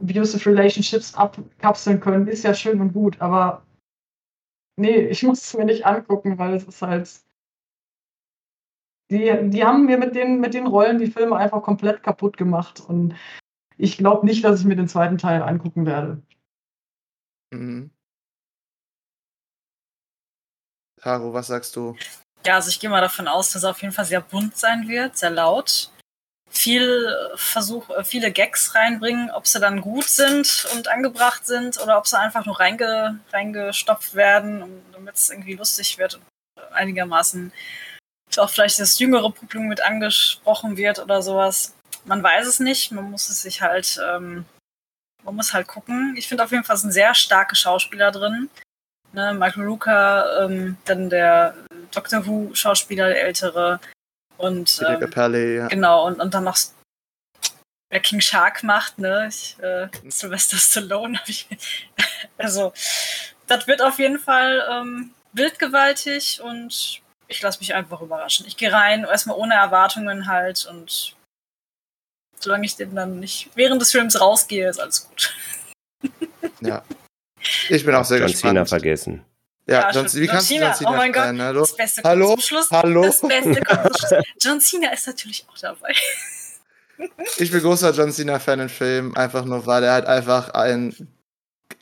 abusive relationships abkapseln können, ist ja schön und gut, aber nee, ich muss es mir nicht angucken, weil es ist halt. Die, die haben mir mit den, mit den Rollen die Filme einfach komplett kaputt gemacht und ich glaube nicht, dass ich mir den zweiten Teil angucken werde. Mhm. Caro, was sagst du? Ja, also ich gehe mal davon aus, dass er auf jeden Fall sehr bunt sein wird, sehr laut. Viel Versuch, äh, viele Gags reinbringen, ob sie dann gut sind und angebracht sind oder ob sie einfach nur reinge, reingestopft werden, damit es irgendwie lustig wird und einigermaßen auch vielleicht das jüngere Publikum mit angesprochen wird oder sowas. Man weiß es nicht, man muss es sich halt, ähm, man muss halt gucken. Ich finde auf jeden Fall sind sehr starke Schauspieler drin. Ne, Michael Luca, ähm, dann der Doctor Who Schauspieler, der ältere. Und ähm, Capelli, ja. genau, und, und dann noch wer King Shark macht, ne? Ich, äh, Sylvester Stallone hab ich. Also, das wird auf jeden Fall ähm, bildgewaltig und ich lasse mich einfach überraschen. Ich gehe rein, erstmal ohne Erwartungen halt und solange ich den dann nicht während des Films rausgehe, ist alles gut. ja. Ich bin auch sehr John gespannt. Cena vergessen. Ja, Ja, John, wie John kannst du Cena, John Cena oh mein Gott. sein? Hallo? Das Beste Hallo? kommt zum Schluss. Hallo? Das Beste kommt zum Schluss. John Cena ist natürlich auch dabei. Ich bin großer John Cena-Fan im Film, einfach nur, weil er halt einfach ein,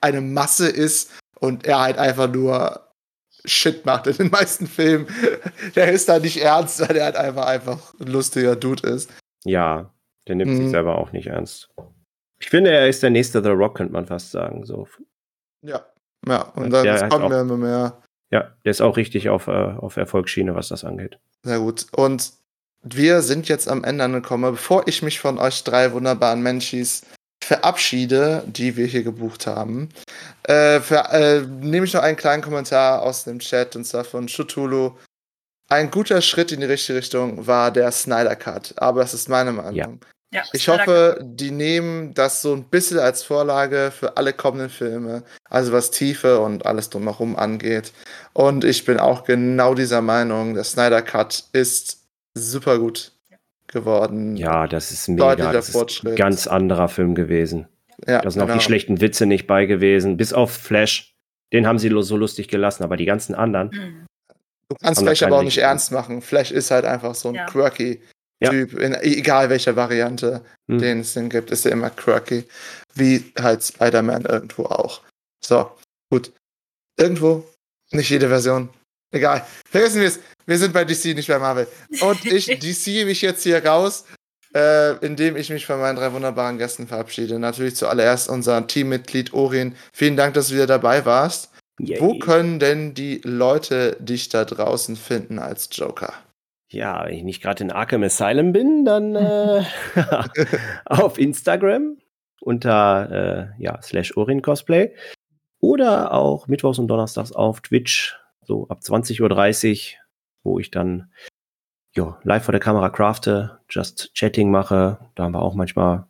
eine Masse ist und er halt einfach nur Shit macht in den meisten Filmen. Der ist da nicht ernst, weil er halt einfach, einfach ein lustiger Dude ist. Ja, der nimmt sich Mhm. selber auch nicht ernst. Ich finde, er ist der nächste The Rock, könnte man fast sagen. So. Ja. Ja, und dann der es kommt mir immer mehr. Ja, der ist auch richtig auf, äh, auf Erfolgsschiene, was das angeht. Sehr gut. Und wir sind jetzt am Ende angekommen. Bevor ich mich von euch drei wunderbaren Menschis verabschiede, die wir hier gebucht haben, äh, für, äh, nehme ich noch einen kleinen Kommentar aus dem Chat und zwar von Chutulu. Ein guter Schritt in die richtige Richtung war der Snyder Cut, aber das ist meine Meinung. Ja. Ja, Ich hoffe, die nehmen das so ein bisschen als Vorlage für alle kommenden Filme, also was Tiefe und alles drumherum angeht. Und ich bin auch genau dieser Meinung, der Snyder Cut ist super gut geworden. Ja, das ist mega. Deutlicher Das ist ein ganz anderer Film gewesen. ja Da sind auch genau. die schlechten Witze nicht bei gewesen. Bis auf Flash. Den haben sie so lustig gelassen, aber die ganzen anderen. Mhm. Du kannst Flash aber auch nicht ernst machen. Flash ist halt einfach so ein Ja. quirky Ja. Typ, in, egal welcher Variante, Hm. den es denn gibt, ist er immer quirky. Wie halt Spider-Man irgendwo auch. So, gut. Irgendwo, nicht jede Version. Egal. Vergessen wir es. Wir sind bei DC, nicht bei Marvel. Und ich DC mich jetzt hier raus, äh, indem ich mich von meinen drei wunderbaren Gästen verabschiede. Natürlich zuallererst unser Teammitglied Orin. Vielen Dank, dass du wieder dabei warst. Yay. Wo können denn die Leute dich da draußen finden als Joker? Ja, wenn ich nicht gerade in Arkham Asylum bin, dann äh, auf Instagram unter äh, ja, slash Orin Cosplay oder auch mittwochs und donnerstags auf Twitch, so ab 20.30 Uhr, wo ich dann ja, live vor der Kamera crafte, just Chatting mache. Da haben wir auch manchmal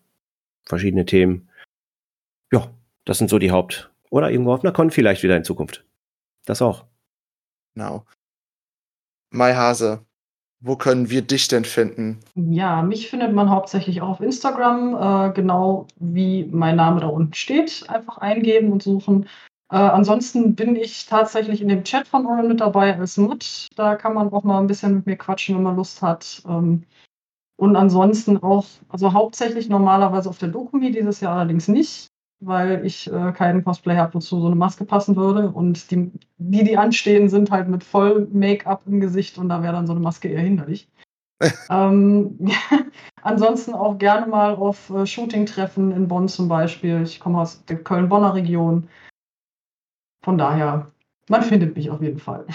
verschiedene Themen. Ja, das sind so die Haupt- oder irgendwo auf einer Con vielleicht wieder in Zukunft. Das auch. Genau. Mai Hase, wo können wir dich denn finden? Ja, mich findet man hauptsächlich auch auf Instagram, äh, genau wie mein Name da unten steht. Einfach eingeben und suchen. Äh, ansonsten bin ich tatsächlich in dem Chat von Oren mit dabei als Mod. Da kann man auch mal ein bisschen mit mir quatschen, wenn man Lust hat. Ähm, und ansonsten auch, also hauptsächlich normalerweise auf der Dokumi, dieses Jahr allerdings nicht, weil ich äh, keinen Cosplay habe, wozu so eine Maske passen würde. Und die, die, die anstehen, sind halt mit voll Make-up im Gesicht und da wäre dann so eine Maske eher hinderlich. ähm, ansonsten auch gerne mal auf äh, Shooting-Treffen in Bonn zum Beispiel. Ich komme aus der Köln-Bonner Region. Von daher, man findet mich auf jeden Fall.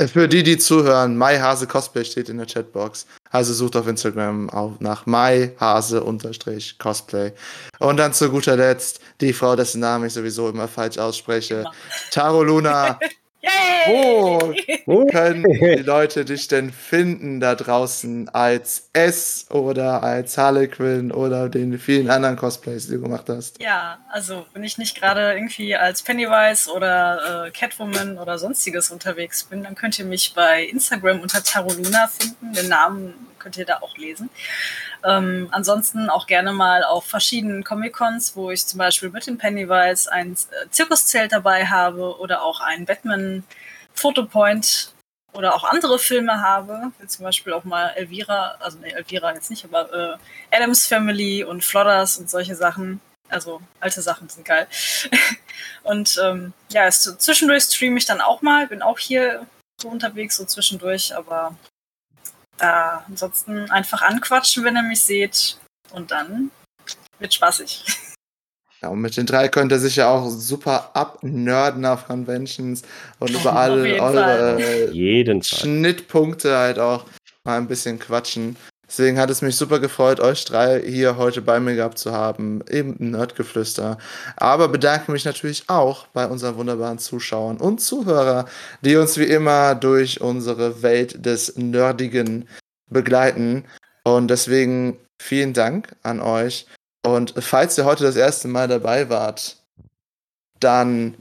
Für die, die zuhören, MyHase Cosplay steht in der Chatbox. Also sucht auf Instagram auch nach MyHase-Cosplay. Und dann zu guter Letzt die Frau, dessen Namen ich sowieso immer falsch ausspreche. Immer. Taro Luna. Wo Oh, können die Leute dich denn finden da draußen als S oder als Harlequin oder den vielen anderen Cosplays, die du gemacht hast? Ja, also wenn ich nicht gerade irgendwie als Pennywise oder äh, Catwoman oder sonstiges unterwegs bin, dann könnt ihr mich bei Instagram unter Taroluna finden. Den Namen könnt ihr da auch lesen. Ähm, ansonsten auch gerne mal auf verschiedenen Comic-Cons, wo ich zum Beispiel mit dem Pennywise ein äh, Zirkuszelt dabei habe oder auch einen Batman-Fotopoint oder auch andere Filme habe, wie zum Beispiel auch mal Elvira, also nee, Elvira jetzt nicht, aber äh, Adams Family und Flodders und solche Sachen. Also alte Sachen sind geil. und ähm, ja, es, zwischendurch streame ich dann auch mal, bin auch hier so unterwegs, so zwischendurch, aber äh, ansonsten einfach anquatschen, wenn ihr mich seht. Und dann wird spaßig. Ja, und mit den drei könnt ihr sich ja auch super abnerden auf Conventions und über jeden eure äh. Schnittpunkte halt auch mal ein bisschen quatschen. Deswegen hat es mich super gefreut, euch drei hier heute bei mir gehabt zu haben, im Nerdgeflüster. Aber bedanke mich natürlich auch bei unseren wunderbaren Zuschauern und Zuhörer, die uns wie immer durch unsere Welt des Nerdigen begleiten. Und deswegen vielen Dank an euch. Und falls ihr heute das erste Mal dabei wart, dann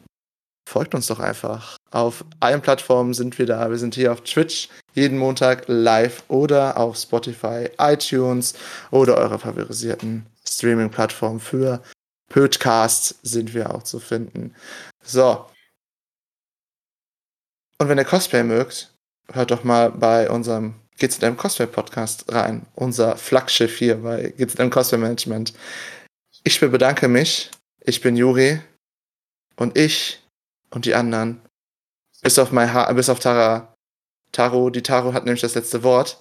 folgt uns doch einfach. Auf allen Plattformen sind wir da. Wir sind hier auf Twitch jeden Montag live oder auf Spotify, iTunes oder eurer favorisierten Streaming-Plattform für Podcasts sind wir auch zu finden. So. Und wenn ihr Cosplay mögt, hört doch mal bei unserem GZM Cosplay Podcast rein. Unser Flaggschiff hier bei GZM Cosplay Management. Ich bedanke mich. Ich bin Juri. Und ich und die anderen, bis auf, mein ha bis auf Tara, Taro, die Taro hat nämlich das letzte Wort.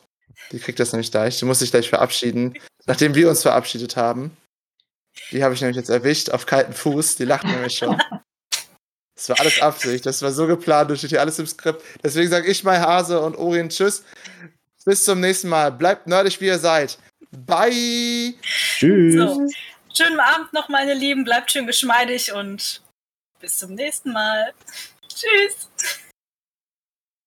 Die kriegt das nämlich gleich. Die muss sich gleich verabschieden. Nachdem wir uns verabschiedet haben. Die habe ich nämlich jetzt erwischt auf kalten Fuß. Die lacht nämlich schon. Das war alles Absicht. Das war so geplant. Das steht hier alles im Skript. Deswegen sage ich mal Hase und Orien Tschüss. Bis zum nächsten Mal. Bleibt nerdig, wie ihr seid. Bye. Tschüss. So. Schönen Abend noch, meine Lieben. Bleibt schön geschmeidig und bis zum nächsten Mal. Tschüss.